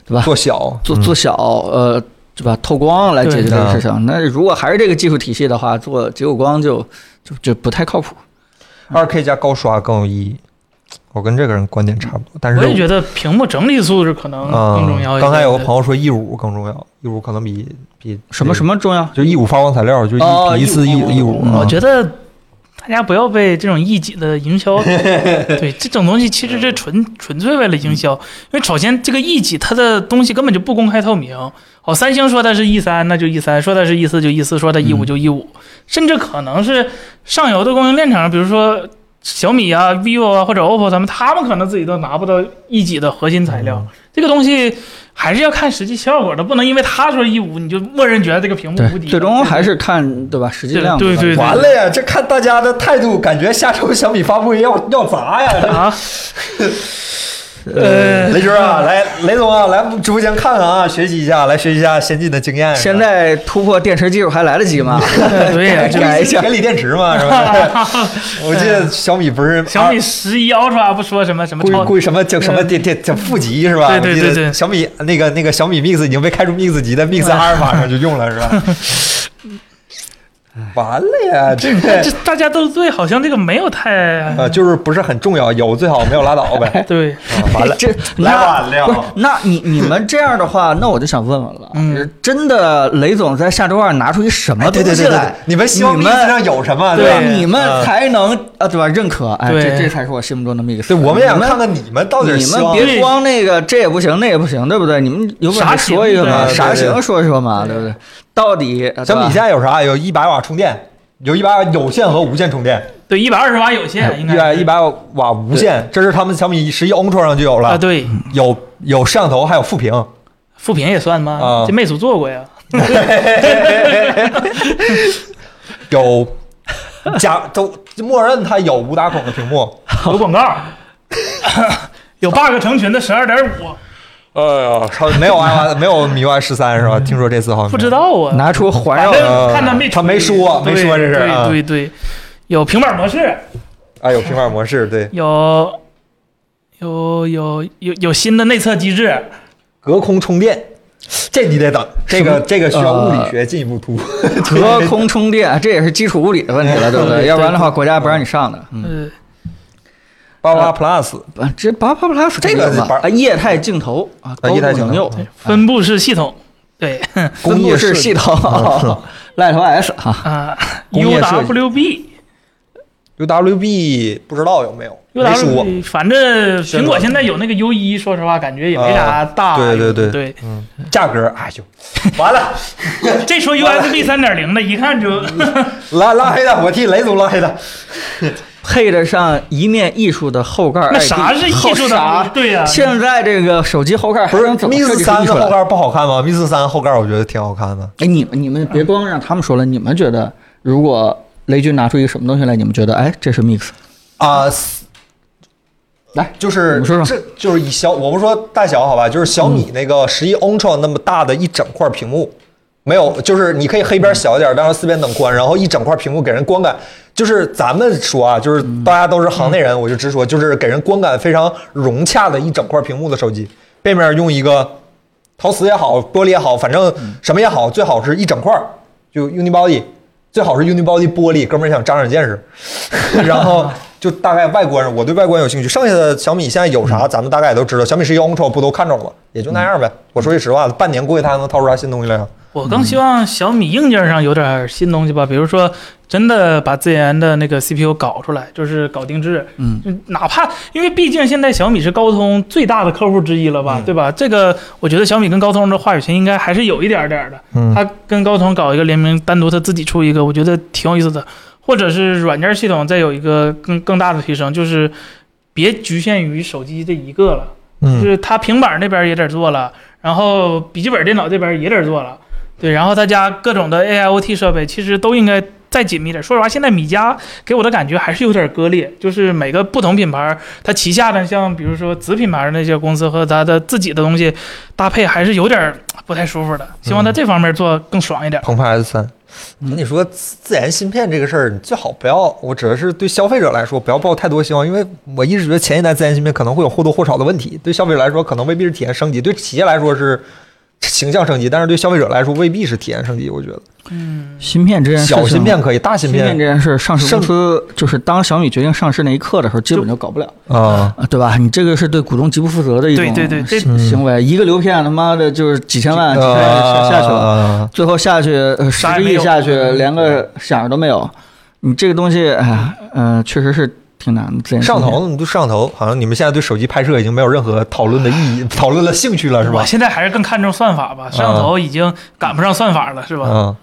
对吧？做小，嗯做做小呃。对吧？透光来解决这个事情。那如果还是这个技术体系的话，做结构光就就就不太靠谱。二 K 加高刷更有意义。我跟这个人观点差不多，但是我也觉得屏幕整体素质可能更重要。刚才有个朋友说 E 五更重要，E 五可能比比什么什么重要？就 E 五发光材料，就一哦比一次 E 五 E5 E 五，我觉得大家不要被这种一己的营销，对这种东西其实这纯纯粹为了营销。因为首先这个一己它的东西根本就不公开透明。哦，三星说它是 E 三，那就 E 三；说它是 E 四就 E 四；说它 E 五就 E 五，甚至可能是上游的供应链厂，比如说小米啊、vivo 啊或者 OPPO 他们，他们可能自己都拿不到一己的核心材料。这个东西还是要看实际效果的，不能因为他说一五，你就默认觉得这个屏幕无敌。最终还是看对吧？实际量对对对完了呀！这看大家的态度，感觉下周小米发布会要要砸呀！啊，呃，雷军啊，来，雷总啊，来直播间看看啊，学习一下，来学习一下先进的经验。现在突破电池技术还来得及吗？对呀，改一下 改锂电池嘛，是吧？我记得小米不是小米十一 Ultra 不说什么什么超故意故意什么叫什么电电叫负极是吧？对对对对小米那个那个小米 Mix 已经被开出 Mix 级的 Mix 阿尔法上就用了是吧？完了呀，这个这大家都对，好像这个没有太呃就是不是很重要，有最好没有拉倒呗。对，啊完了，这来那晚了不是，那你你们这样的话，那我就想问问了，嗯真的雷总在下周二拿出一什么哎对对对对东西来，，你们希望你们上有什么？对吧？你们嗯才能啊对吧认可？哎，这这才是我心目中的 mix。对，我们也看看你们到底是你们别光那个这也不行，那也不行，对不对？你们有本啥事说一个嘛，啥对对对行说一说嘛，对不对？到底呃小米现在有啥？有一百瓦充电，有一百瓦有线和无线充电，对，一百二十瓦有线应一百该一百瓦无线，这是他们小米十一 Ultra 上就有了。啊，对，有有摄像头，还有副屏。副屏也算吗？啊？这魅族做过呀，有假都默认它有五打孔的屏幕。有广告，有 bug 成群的十二点五，哎呀，超没有 i 没有米 UI 十三是吧？听说这次好像不知。道啊，拿出环绕看他没他没说没说这是对啊。对对，有平板模式，啊，有平板模式，对，有有有有有新的内测机制，隔空充电，这你得等，这个这个需要物理呃学进一步突。破。隔空充电，这也是基础物理的问题了，对不对？要不然的话，国家不让你上的。嗯，呃，八八 Plus 不这八八 plus 这个是八吧啊，液态镜头啊，高液态镜头分布式系统，对 分布式系统，Light OS 啊，啊工业，UWB。UWB 不知道有没有，没说。UWB，反正苹果现在有那个 U 一，说实话感觉也没啥大对对对嗯，价格哎呦，完了，这说 USB 三点零的，一看就拉拉黑的，我替雷总拉黑的。配得上一面艺术的后盖。那啥是艺术的？对呀现在这个手机后盖不是还能怎么设 Mix 计出艺术来？三的后盖不好看吗？Mix 三后盖我觉得挺好看的。哎，你们你们别光让他们说了，你们觉得如果雷军拿出一个什么东西来，你们觉得哎这是 Mix？啊，来，就是你说说这就是以小，我不说大小好吧，就是小米那个十一 Ultra 那么大的一整块屏幕，没有，就是你可以黑边小一点，但是四边等宽，然后一整块屏幕给人观感，就是咱们说啊，就是大家都是行内人，我就直说，就是给人观感非常融洽的一整块屏幕的手机，背面用一个陶瓷也好，玻璃也好，反正什么也好，最好是一整块，就 Unibody，最好是 Unibody 玻璃，哥们儿想长长见识，然后。就大概外观，我对外观有兴趣。剩下的小米现在有啥，咱们大概也都知道。小米十一 Ultra 不都看着了吗？也就那样呗。我说句实话，半年估计它还能掏出啥新东西来呀？我更希望小米硬件上有点新东西吧，比如说真的把自研的那个 CPU 搞出来，就是搞定制。嗯，哪怕因为毕竟现在小米是高通最大的客户之一了吧，嗯对吧？这个我觉得小米跟高通的话语权应该还是有一点点的。嗯他跟高通搞一个联名，单独他自己出一个，我觉得挺有意思的。或者是软件系统再有一个更更大的提升，就是别局限于手机这一个了。就嗯是他平板那边也得做了，然后笔记本电脑这边也得做了，对，然后他家各种的 AIoT 设备，其实都应该再紧密点。说实话，现在米家给我的感觉还是有点割裂，就是每个不同品牌它旗下的像比如说子品牌的那些公司和它的自己的东西搭配还是有点不太舒服的。希望在这方面做更爽一点。澎湃 S 三。跟你说自自研芯片这个事儿，你最好不要，我指的是对消费者来说不要抱太多希望，因为我一直觉得前一代自研芯片可能会有或多或少的问题，对消费者来说可能未必是体验升级，对企业来说是形象升级，但是对消费者来说未必是体验升级。我觉得嗯，芯片这件事情，小芯片可以，大芯芯片片这件事，上市公司就是当小米决定上市那一刻的时候，基本就搞不了。啊，啊，对吧？你这个是对股东极不负责的一种对对对行行为。一个流片他妈的就是几千万、几千万呃下下去了，了，最后下去呃十亿下去，连个响都没有。你这个东西，哎呀，呃，确实是挺难的。这件事情摄像头，你就上头，好像你们现在对手机拍摄已经没有任何讨论的意义、讨论的兴趣了，是吧我？现在还是更看重算法吧，摄像头已经赶不上算法了，是吧？嗯，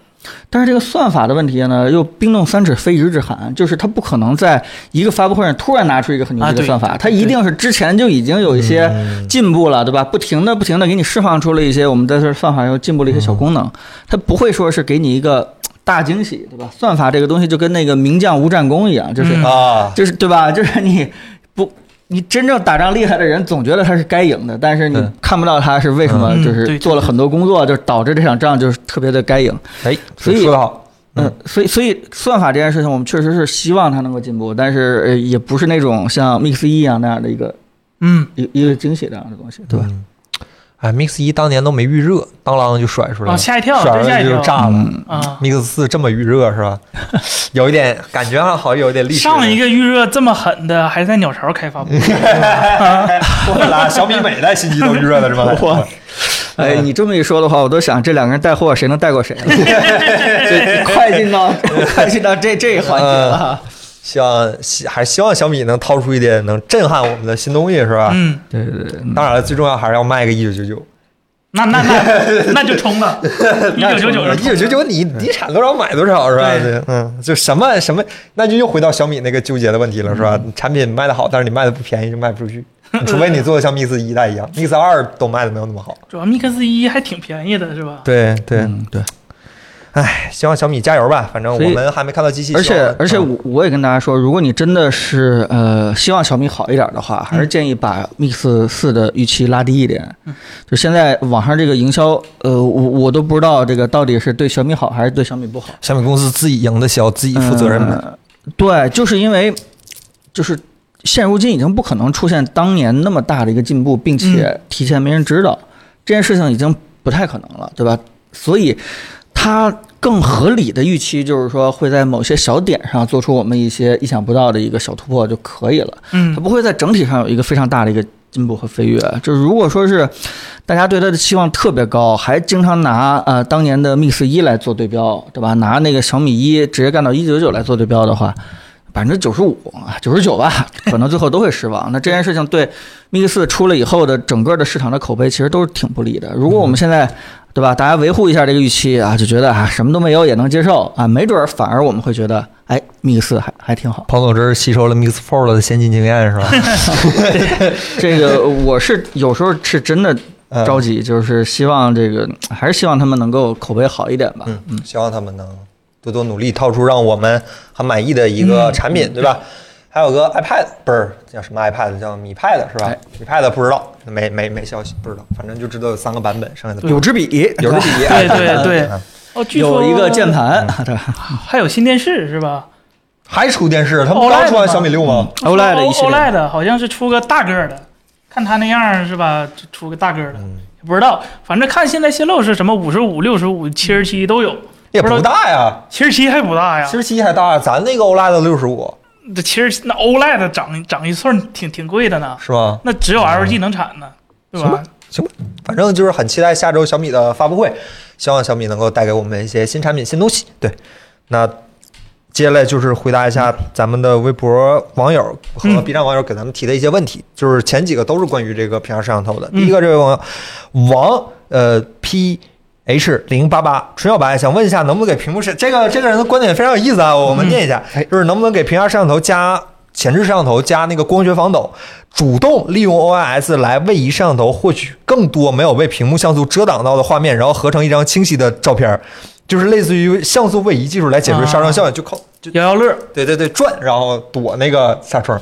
但是这个算法的问题呢，又冰冻三尺非一日之寒，就是它不可能在一个发布会上突然拿出一个很牛逼的算法，对它一定是之前就已经有一些嗯进步了，对吧？不停的不停的给你释放出了一些我们在这算法上又进步了一些小功能，它不会说是给你一个大惊喜，对吧？算法这个东西就跟那个名将无战功一样，就是、嗯啊，就是对吧？就是你不。你真正打仗厉害的人，总觉得他是该赢的，但是你看不到他是为什么，嗯就是做了很多工作，就导致这场仗就是特别的该赢。哎，所以说得好，嗯，所以所以算法这件事情，我们确实是希望它能够进步，但是呃，也不是那种像 Mix 一一样那样的一个嗯，一一个惊喜这样的东西，对吧？嗯哎，Mix 一当年都没预热，当啷就甩出来啊，了，吓一跳，甩出真吓一跳来就炸了。嗯，啊！Mix 四这么预热是吧？有一点感觉上好像有点历史。上一个预热这么狠的，还是在鸟巢开发布会，我啦，小米每代新机都预热了是吧？我哎，你这么一说的话，我都想这两个人带货谁能带过谁了？就快进到快进到这这一环节了。希望希还希望小米能掏出一点能震撼我们的新东西是吧？嗯，对对对，嗯当然了，最重要还是要卖个一九九九。那那那 那就冲了，一九九九一九九九，你你产多少买多少是吧？对对，嗯，就什么什么，那就又回到小米那个纠结的问题了，是吧？嗯产品卖的好，但是你卖的不便宜，就卖不出去。除非你做的像 Mix 一代一样，Mix 二都卖的没有那么好。主要 Mix 一还挺便宜的，是吧？对对，嗯对，唉，希望小米加油吧。反正我们还没看到机器，而且而且我我也跟大家说，如果你真的是呃希望小米好一点的话，还是建议把 Mix 四的预期拉低一点。就现在网上这个营销，呃，我我都不知道这个到底是对小米好还是对小米不好。小米公司自己赢的小，自己负责任呗。呃对，就是因为就是现如今已经不可能出现当年那么大的一个进步，并且提前没人知道、这件事情已经不太可能了，对吧？所以它更合理的预期就是说会在某些小点上做出我们一些意想不到的一个小突破就可以了。嗯它，不会在整体上有一个非常大的一个进步和飞跃。就是如果说是大家对它的期望特别高，还经常拿呃当年的 Mix 一来做对标，对吧？拿那个小米一直接干到一九九来做对标的话。百分之九十五啊，九十九吧，可能最后都会失望。那这件事情对 Mix 四出了以后的整个的市场的口碑其实都是挺不利的。如果我们现在，对吧，大家维护一下这个预期啊，就觉得啊什么都没有也能接受啊，没准儿反而我们会觉得，哎，Mix 四还还挺好。彭总这是吸收了 Mix Four 的先进经验是吧？这个我是有时候是真的嗯着急，就是希望这个还是希望他们能够口碑好一点吧。嗯，希望他们能多多努力，掏出让我们很满意的一个产品，对吧？还有个 iPad，不是叫什么 iPad，叫米 Pad 是吧？哎？米 Pad 不知道，没没没消息，不知道，反正就知道有三个版本，剩下的有支笔，有支笔，对对对。嗯。哦，据说有一个键盘，对吧？还有新电视是吧？还出电视，他们刚出完小米六吗？？OLED 的一系列。OLED 好像是出个大个儿的，看他那样儿是吧？就出个大个儿的，嗯，不知道，反正看现在泄露是什么五十五、六十五、七十七都有，也不大呀，七十七还不大呀七。十七还大，咱那个 OLED 六十五这七十那 OLED 长长一寸挺挺贵的呢，是吧？那只有 LG 能产呢，对吧？行吧反正就是很期待下周小米的发布会，希望小米能够带给我们一些新产品、新东西。对，那接下来就是回答一下咱们的微博网友和嗯 B 站网友给咱们提的一些问题，就是前几个都是关于这个平价摄像头的。嗯第一个，这位网友王呃 P。H 零八八纯小白想问一下，能不能给屏幕摄这个这个人的观点非常有意思啊，我们念一下，哎。就是能不能给屏下摄像头加前置摄像头加那个光学防抖，主动利用 OIS 来位移摄像头获取更多没有被屏幕像素遮挡到的画面，然后合成一张清晰的照片儿，就是类似于像素位移技术来解决杀伤效应，就靠就摇摇乐，对对对转，然后躲那个下窗。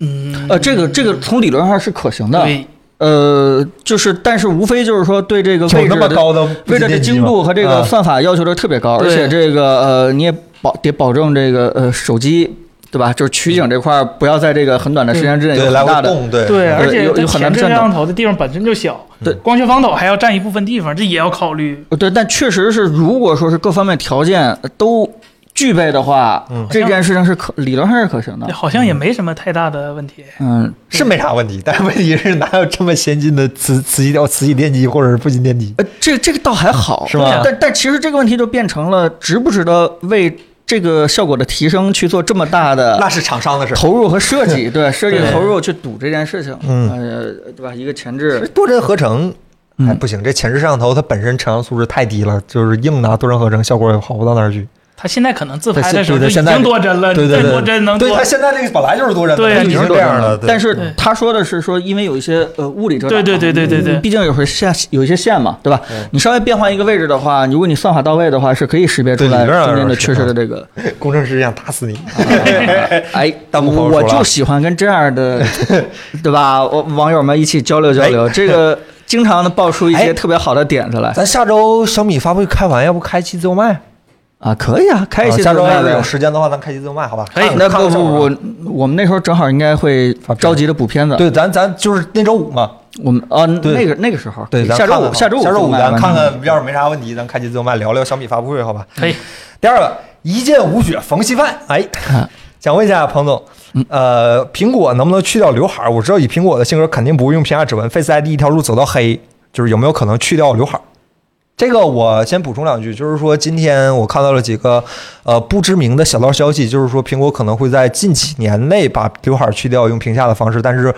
嗯，呃，这个这个从理论上是可行的，对，呃，就是但是无非就是说对这个有那位置的么高的位置的精度和这个啊算法要求的特别高，而且这个呃你也保得保证这个呃手机对吧？就是取景这块儿不要在这个很短的时间之内有对来很大的对对，而且有有很难摄像头的地方本身就小，对光学防抖还要占一部分地方，这也要考虑。呃对，但确实是如果说是各方面条件都具备的话，嗯这件事情是可理论上是可行的。好像也没什么太大的问题。嗯，是没啥问题，但问题是哪有这么先进的磁磁吸调磁吸电机或者是负极电机？呃，这这个倒还好，是吧但但其实这个问题就变成了值不值得为这个效果的提升去做这么大的那是厂商的事。投入和设计，对设计对投入去赌这件事情，嗯呃，对吧？一个前置，多帧合成，嗯哎，不行，这前置摄像头它本身成像素质太低了，就是硬拿多帧合成效果也好不到哪儿去。他现在可能自拍的时候就已经多帧了，对对对，多帧能对他现在这个本来就是多帧的，对已经这样了。对但是他说的是说，因为有一些呃物理遮挡嘛，对对对对对对毕竟有些线有一些线嘛，对吧？你稍微变换一个位置的话，如果你算法到位的话，是可以识别出来中间的缺失的这个。工程师想打死你。哎，我就喜欢跟这样的，对吧？我网友们一起交流交流，这个经常的爆出一哎些特别好的点子来咱下周小米发布会开完，要不开期自由麦？啊，可以啊，开一些啊下周要是有时间的话，咱开期自动卖，好吧？可以那不不不，我们那时候正好应该会着急的补片子。对，咱咱就是那周五嘛，我们啊，对那个那个时候，对，下周五下周五下周五咱看看，要是没啥问题，咱开期自动卖聊聊小米发布会，好吧？可以。第二个，一剑无血逢稀饭，哎，想问一下彭总，呃，苹果能不能去掉刘海儿？我知道以苹果的性格，肯定不会用屏下指纹，Face ID 一条路走到黑，就是有没有可能去掉刘海儿？这个我先补充两句，就是说今天我看到了几个呃不知名的小道消息，就是说苹果可能会在近几年内把刘海儿去掉，用屏下的方式，但是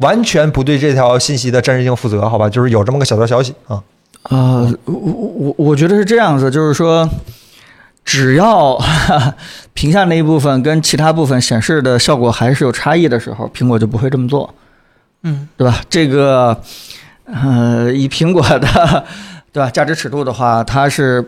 完全不对这条信息的真实性负责，好吧？就是有这么个小道消息啊。呃，我我我觉得是这样子，就是说，只要哈哈屏下那一部分跟其他部分显示的效果还是有差异的时候，苹果就不会这么做，嗯，对吧？这个，呃，以苹果的对吧价值尺度的话，它是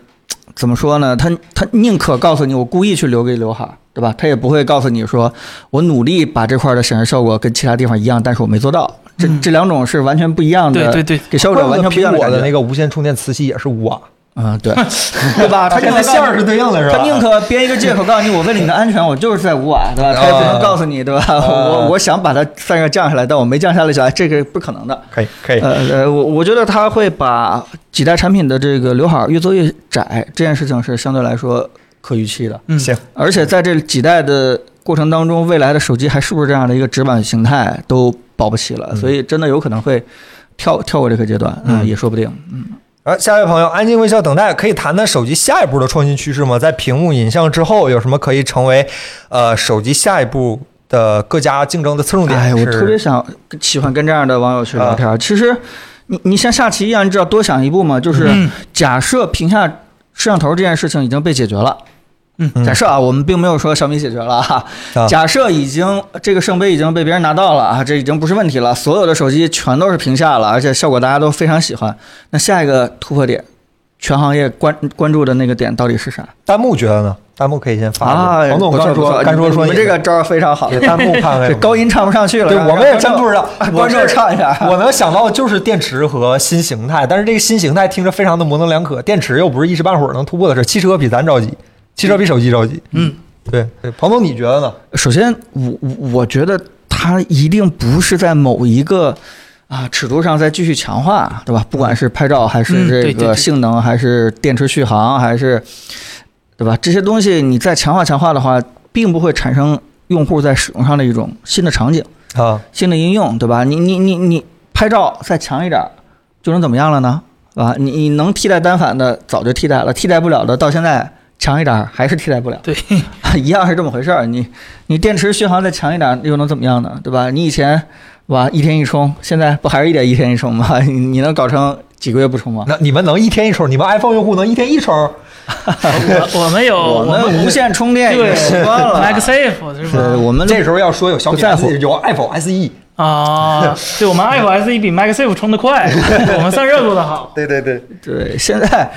怎么说呢？它它宁可告诉你我故意去留给刘海儿，对吧？它也不会告诉你说我努力把这块的显示效果跟其他地方一样，但是我没做到。这嗯这两种是完全不一样的，对对对，给消费者完全不一样苹果感觉的那个无线充电磁吸也是五瓦，嗯，对，对吧？他它跟它线儿是对应的，是吧？他宁可编一个借口告诉你，我为了你的安全，我就是在五瓦，对吧？他也不能告诉你，对吧？我我想把它散热降下来，但我没降下来，哎，这个不可能的。可以可以，呃呃，我我觉得他会把几代产品的这个刘海儿越做越窄，这件事情是相对来说可预期的。嗯，行，而且在这几代的过程当中，未来的手机还是不是这样的一个直板形态都保不齐了，嗯所以真的有可能会跳跳过这个阶段，嗯，嗯也说不定。好，下一位朋友，安静微笑等待，可以谈谈手机下一步的创新趋势吗？在屏幕影像之后，有什么可以成为呃手机下一步的各家竞争的侧重点？哎，我特别想喜欢跟这样的网友去聊天儿。其实，你你像下棋一样，你只要多想一步嘛，就是嗯假设屏下摄像头这件事情已经被解决了。嗯假设啊，我们并没有说小米解决了哈。啊假设已经这个圣杯已经被别人拿到了啊，这已经不是问题了，所有的手机全都是屏下了，而且效果大家都非常喜欢。那下一个突破点，全行业关关注的那个点到底是啥弹幕觉得呢？弹幕可以先发啊？王总刚说，刚说说你们这个招儿非常好给。弹幕看看 这高音唱不上去了，对，我们也真不知道。观众唱一下。我能想到的就是电池和新形态，但是这个新形态听着非常的模棱两可，电池又不是一时半会儿能突破的事。汽车比咱着急，汽车比手机着急。嗯，对对，彭总你觉得呢？首先，我我我觉得它一定不是在某一个啊尺度上再继续强化，对吧？不管是拍照还是这个性能，还是电池续航，还是对吧？这些东西你再强化强化的话，并不会产生用户在使用上的一种新的场景、啊，新的应用，对吧？你你你你拍照再强一点儿，就能怎么样了呢？啊？你你能替代单反的早就替代了，替代不了的到现在强一点儿还是替代不了。对，一样是这么回事儿。你你电池续航再强一点，又能怎么样呢？对吧？你以前哇一天一充，现在不还是一点一天一充吗？你 你能搞成几个月不充吗？那你们能一天一充？你们 iPhone 用户能一天一充？我我们有 我们无线充电已经对习惯了。MagSafe 是对，吧？我们这时候要说有小米不在乎有 iPhone E SE。啊，对，我们 iPhone SE 比 MagSafe 充的快，我们散热做的好。对对对，对现在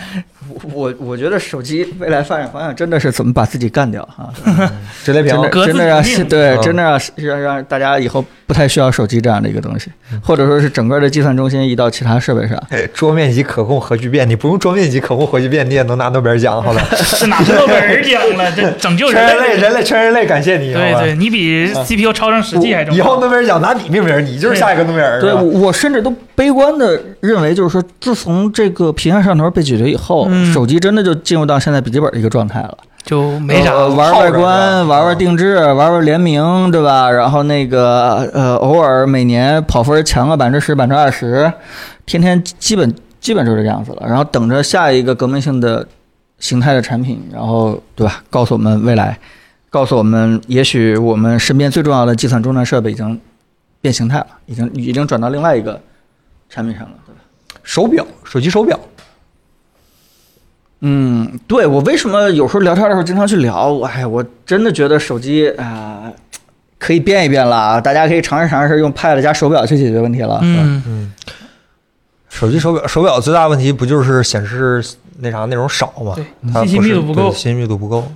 我我我觉得手机未来发展方向真的是怎么把自己干掉哈、直列屏真的真的让对嗯真的让让让大家以后不太需要手机这样的一个东西，或者说是整个的计算中心移到其他设备上。哎桌面级可控核聚变，你不用桌面级可控核聚变，你也能拿诺贝尔奖，好吧？是拿诺贝尔奖了？这 拯救全人类，人类，全人类，感谢你，对对，你比 CPU 超上实际还重要。以后诺贝尔奖拿你命名，你就是下一个诺贝尔。对，我我甚至都悲观的认为，就是说，自从这个屏下摄像头被解决以后，嗯手机真的就进入到现在笔记本的一个状态了。就没啥呃玩外观，玩玩定制，玩玩联名，对吧？然后那个呃，偶尔每年跑分强个百分之十、百分之二十，天天基本基本就是这个样子了。然后等着下一个革命性的形态的产品，然后对吧？告诉我们未来，告诉我们，也许我们身边最重要的计算终端设备已经变形态了，已经已经转到另外一个产品上了，对吧？手表，手机手表，嗯，对我为什么有时候聊天的时候经常去聊？我哎，我真的觉得手机啊、可以变一变了，大家可以尝试尝试用 Pad 加手表去解决问题了。嗯嗯，手机手表，手表最大问题不就是显示那啥内容少吗？对它信息密度不够是对信息密度不够。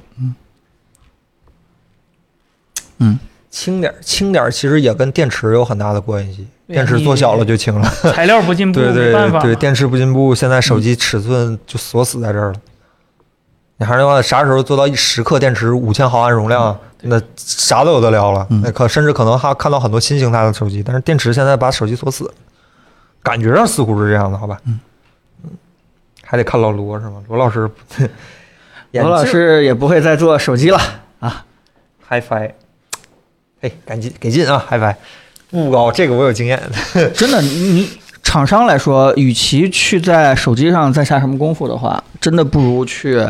嗯，轻点儿轻点儿，其实也跟电池有很大的关系。电池做小了就轻了。材料不进步，对对对，电池不进步，现在手机尺寸就锁死在这儿了。你还是那话，啥时候做到一十克电池五千毫安容量，那啥都有的聊了。嗯那可甚至可能还看到很多新形态的手机，但是电池现在把手机锁死了，感觉上似乎是这样的，好吧？嗯还得看老罗是吗？罗老师，罗老师也不会再做手机了啊。HiFi，嘿，赶紧给劲啊！HiFi 不高，这个我有经验。真的，你你厂商来说，与其去在手机上再下什么功夫的话，真的不如去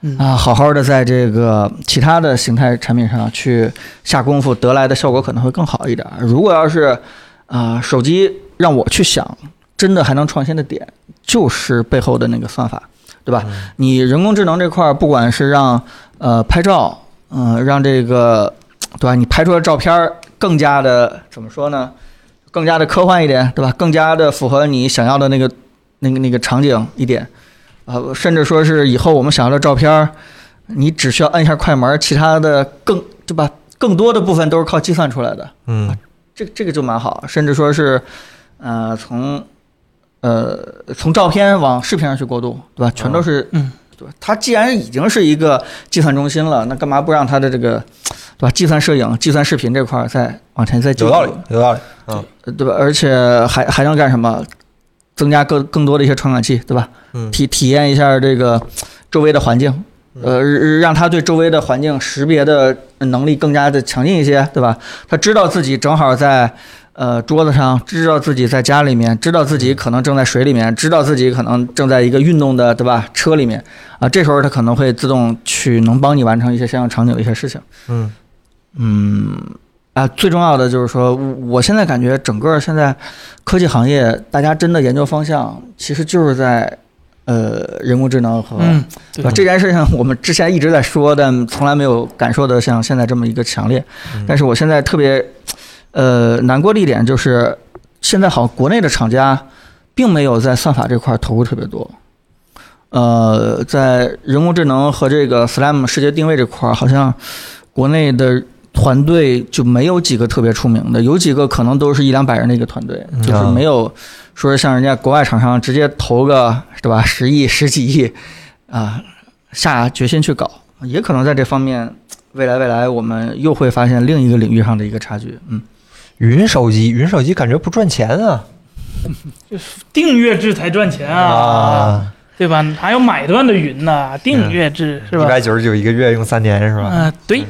嗯啊，好好的在这个其他的形态产品上去下功夫，得来的效果可能会更好一点。如果要是啊、手机让我去想，真的还能创新的点，就是背后的那个算法，对吧？嗯你人工智能这块儿，不管是让呃拍照，嗯、让这个对吧？你拍出的照片儿更加的怎么说呢？更加的科幻一点，对吧？更加的符合你想要的那个、那个、那个场景一点，啊、甚至说是以后我们想要的照片儿，你只需要按一下快门，其他的更对吧？更多的部分都是靠计算出来的，嗯这这个就蛮好，甚至说是，呃，从呃从照片往视频上去过渡，对吧？全都是，嗯，对吧？它既然已经是一个计算中心了，那干嘛不让它的这个，对吧？计算摄影、计算视频这块儿再往前再进有道理，有道理。嗯呃对吧？而且还还能干什么？增加更更多的一些传感器，对吧？嗯体体验一下这个周围的环境，呃，让他对周围的环境识别的能力更加的强劲一些，对吧？他知道自己正好在呃桌子上，知道自己在家里面，知道自己可能正在水里面，知道自己可能正在一个运动的，对吧？车里面啊，这时候它可能会自动去能帮你完成一些相应场景的一些事情。嗯嗯，啊，最重要的就是说，我我现在感觉整个现在科技行业，大家真的研究方向其实就是在呃人工智能和、嗯，对吧？这件事情我们之前一直在说，但从来没有感受的像现在这么一个强烈。嗯但是我现在特别呃难过的一点就是，现在好像国内的厂家并没有在算法这块儿投入特别多。呃，在人工智能和这个 SLAM 世界定位这块儿，好像国内的团队就没有几个特别出名的，有几个可能都是一两百人的一个团队，嗯就是没有说是像人家国外厂商直接投个对吧十亿、十几亿啊、下决心去搞，也可能在这方面，未来未来我们又会发现另一个领域上的一个差距。嗯，云手机，云手机感觉不赚钱啊 就订阅制才赚钱啊，对吧？还有买断的云呢，订阅制是吧？一百九十九一个月用三年是吧？嗯，对，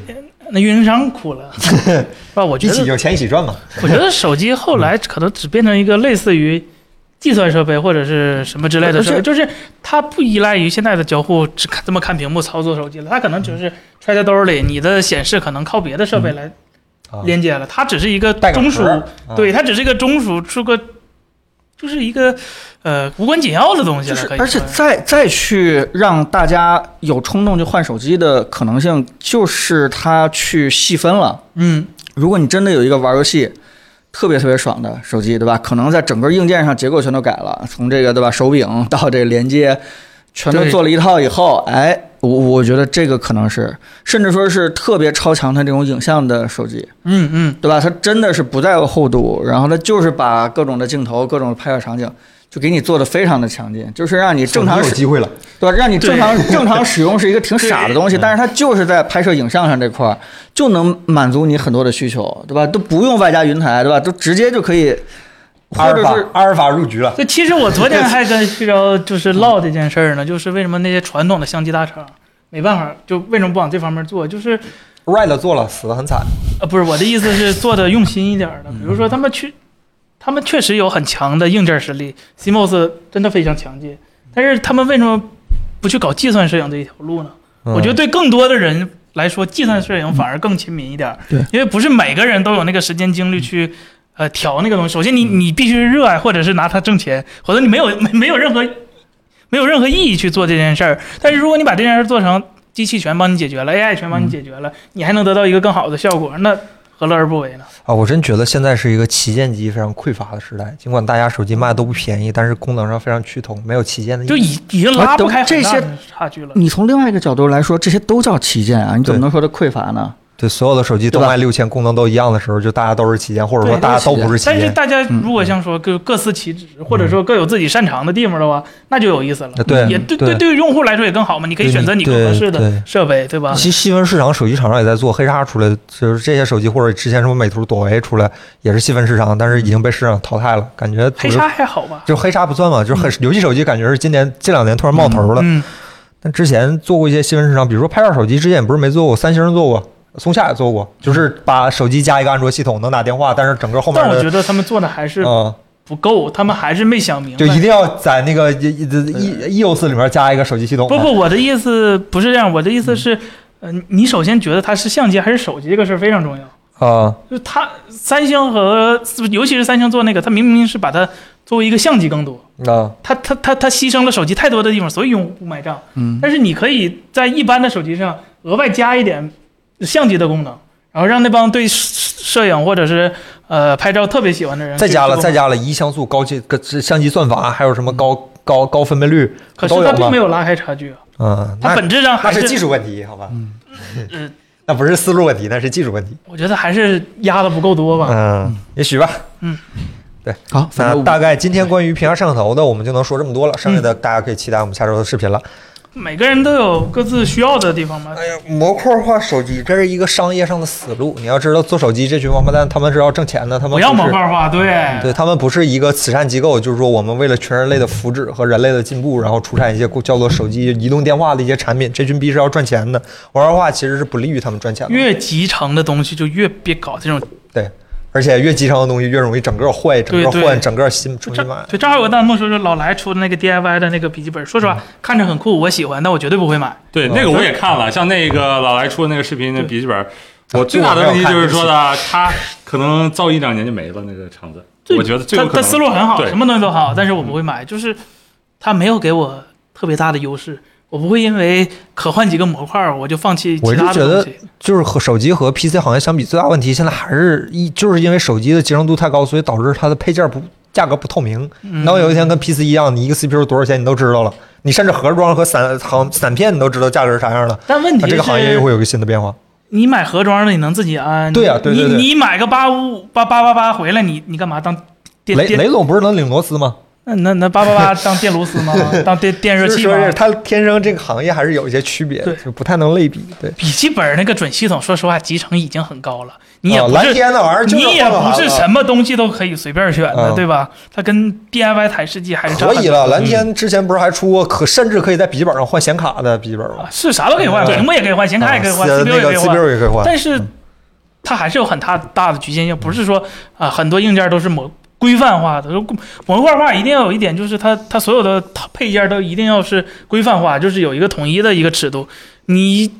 那运营商哭了，是吧？我觉得，一起有钱一起赚嘛。我觉得手机后来可能只变成一个类似于计算设备或者是什么之类的设备，而且就是它不依赖于现在的交互，只看这么看屏幕操作手机了，它可能只是揣在兜里，你的显示可能靠别的设备来啊连接了，它只是一个中枢对，它只是一个中枢，出个就是一个呃无关紧要的东西了，而且再再去让大家有冲动去换手机的可能性，就是它去细分了。嗯。如果你真的有一个玩游戏特别特别爽的手机，对吧？可能在整个硬件上结构全都改了，从这个对吧？手柄到这个连接，全都做了一套以后，哎，我我觉得这个可能是，甚至说是特别超强的这种影像的手机，嗯嗯，对吧？它真的是不在乎厚度，然后它就是把各种的镜头、各种的拍摄场景。就给你做的非常的强劲，就是让你正常使有机会了，对吧？让你正常正常使用是一个挺傻的东西，但是它就是在拍摄影像上这块儿就能满足你很多的需求，对吧？都不用外加云台，对吧？都直接就可以，阿尔法阿尔法入局了。这其实我昨天还跟旭钊就是唠这件事儿呢，就是为什么那些传统的相机大厂没办法，就为什么不往这方面做？就是 Red 做了，死的很惨。呃，不是我的意思是做的用心一点儿的，比如说他们去，他们确实有很强的硬件实力，CMOS 真的非常强劲，但是他们为什么不不去搞计算摄影这一条路呢？嗯我觉得对更多的人来说，计算摄影反而更亲民一点儿。对因为不是每个人都有那个时间精力去。呃，调那个东西，首先你你必须热爱，或者是拿它挣钱，否则你没有没没有任何没有任何意义去做这件事儿。但是如果你把这件事儿做成机器全帮你解决了，AI 全帮你解决了，你还能得到一个更好的效果，那何乐而不为呢？啊，我真觉得现在是一个旗舰机非常匮乏的时代。尽管大家手机卖的都不便宜，但是功能上非常趋同，没有旗舰的意就。已已经拉不开很大这些的差距了。你从另外一个角度来说，这些都叫旗舰啊，你怎么能说它匮乏呢？对，所有的手机都卖六千，功能都一样的时候，就大家都是旗舰，或者说大家都不是旗舰。但是大家嗯如果像说各各司其职，或者说各有自己擅长的地方的话，那就有意思了。呃对也对对对，于用户来说也更好嘛，你可以选择你更合适的设备，对吧？其实细分市场，手机厂商也在做，黑鲨出来就是这些手机，或者之前什么美图、朵唯出来也是细分市场，但是已经被市场淘汰了。感觉黑鲨还好吧？就黑鲨不算嘛，就是很游戏手机，感觉是今年这两年突然冒头了。嗯，但之前做过一些细分市场，比如说拍照手机，之前也不是没做过，三星做过，松下也做过，就是把手机加一个安卓系统，能打电话，但是整个后面但我觉得他们做的还是嗯，不够，他们还是没想明白。就一定要在那个 E E EOS 里面加一个手机系统。不不，，我的意思不是这样，我的意思是，呃，你首先觉得它是相机还是手机这个事儿非常重要。啊、就它三星和尤其是三星做那个，它明明是把它作为一个相机更多，啊，它它它它牺牲了手机太多的地方，所以用户买账。嗯，但是你可以在一般的手机上额外加一点相机的功能，然后让那帮对摄摄影或者是呃拍照特别喜欢的人再加了再，加了一像素高阶个相机算法，还有什么高高高分辨率可是它并没？有拉开差距啊，嗯，它本质上还那是技术问题，好吧？嗯那不是思路问题，那是技术问题。我觉得还是压的不够多吧。嗯，也许吧。好，反正那大概今天关于屏下摄像头的，我们就能说这么多了，剩下的大家可以期待我们下周的视频了。每个人都有各自需要的地方嘛。哎呀，模块化手机这是一个商业上的死路。你要知道，做手机这群王八蛋，他们是要挣钱的，他们不要模块化，对对他们不是一个慈善机构，就是说我们为了全人类的福祉和人类的进步，然后出产一些叫做手机、移动电话的一些产品。这群逼是要赚钱的，模块化其实是不利于他们赚钱的。越集成的东西就越别搞这种。对，而且越集成的东西越容易整个坏、整个换、整个新重新买。对，正好有个弹幕说是老来出的那个 DIY 的那个笔记本，说实话看着很酷，我喜欢，但我绝对不会买。对，嗯那个我也看了，像那个老来出的那个视频的笔记本，我最大的问题就是说的，它可能造一两年就没了那个厂子，我觉得最有他他可能。思路很好，对什么东西都好，但是我不会买，就是他没有给我特别大的优势，我不会因为可换几个模块儿我就放弃我觉得。就是和手机和 PC 行业相比，最大问题现在还是一就是因为手机的集成度太高，所以导致它的配件不价格不透明。嗯等有一天跟 PC 一样，你一个 CPU 多少钱你都知道了，你甚至盒装和散行散片你都知道价格是啥样的，但问题是，这个行业又会有个新的变化。你买盒装的，你能自己安。对呀对对对你你买个八五八八八八回来，你你干嘛当？雷雷总不是能拧螺丝吗？那那那八八八当电炉丝吗？当电电热器吗它天生这个行业还是有一些区别，对就不太能类比。对，笔记本那个准系统，说实话，集成已经很高了，你也不是、天那玩意儿你也不是什么东西都可以随便选的，嗯对吧？它跟 DIY 台式机还是差可以了。蓝天之前不是还出过可甚至可以在笔记本上换显卡的笔记本吗啊？是啥都可以换，屏幕也可以换，显卡也可以换啊，CPU 也可以换，CPU 也可以换。但是它还是有很大大的局限性，不是说啊、很多硬件都是模规范化的，就模块化一定要有一点，就是它它所有的配件都一定要是规范化，就是有一个统一的一个尺度。你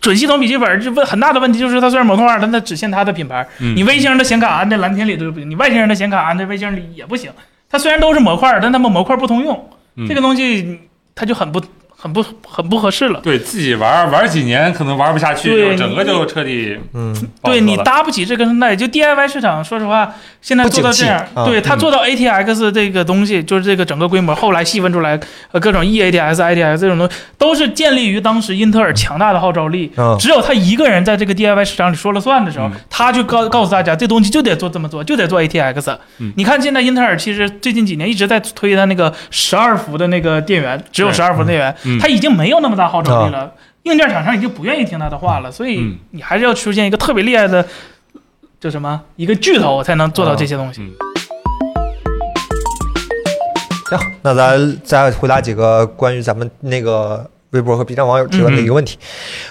准系统笔记本这问很大的问题就是它虽然模块化，但它只限它的品牌。嗯你微星的显卡安在蓝天里都不行，你外星人的显卡安在微星里也不行。它虽然都是模块，但它们模块不通用，嗯这个东西它就很不很不很不合适了。对自己玩玩几年可能玩不下去，对就整个就彻底嗯，对你搭不起这个生态，就 DIY 市场，说实话，现在做到这样对他做到 ATX 这个东西，就是这个整个规模，后来细分出来，呃，各种 eATX、ITX 这种东西，都是建立于当时英特尔强大的号召力。嗯只有他一个人在这个 DIY 市场里说了算的时候，嗯他就告告诉大家，这东西就得做这么做，就得做 ATX。嗯你看现在英特尔其实最近几年一直在推它那个十二伏的那个电源，只有对十二伏的电源，嗯它已经没有那么大号召力了。硬件厂商已经不愿意听他的话了，所以嗯你还是要出现一个特别厉害的，叫什么一个巨头才能做到这些东西。嗯行，那咱再回答几个关于咱们那个微博和 B 站网友提问的一个问题：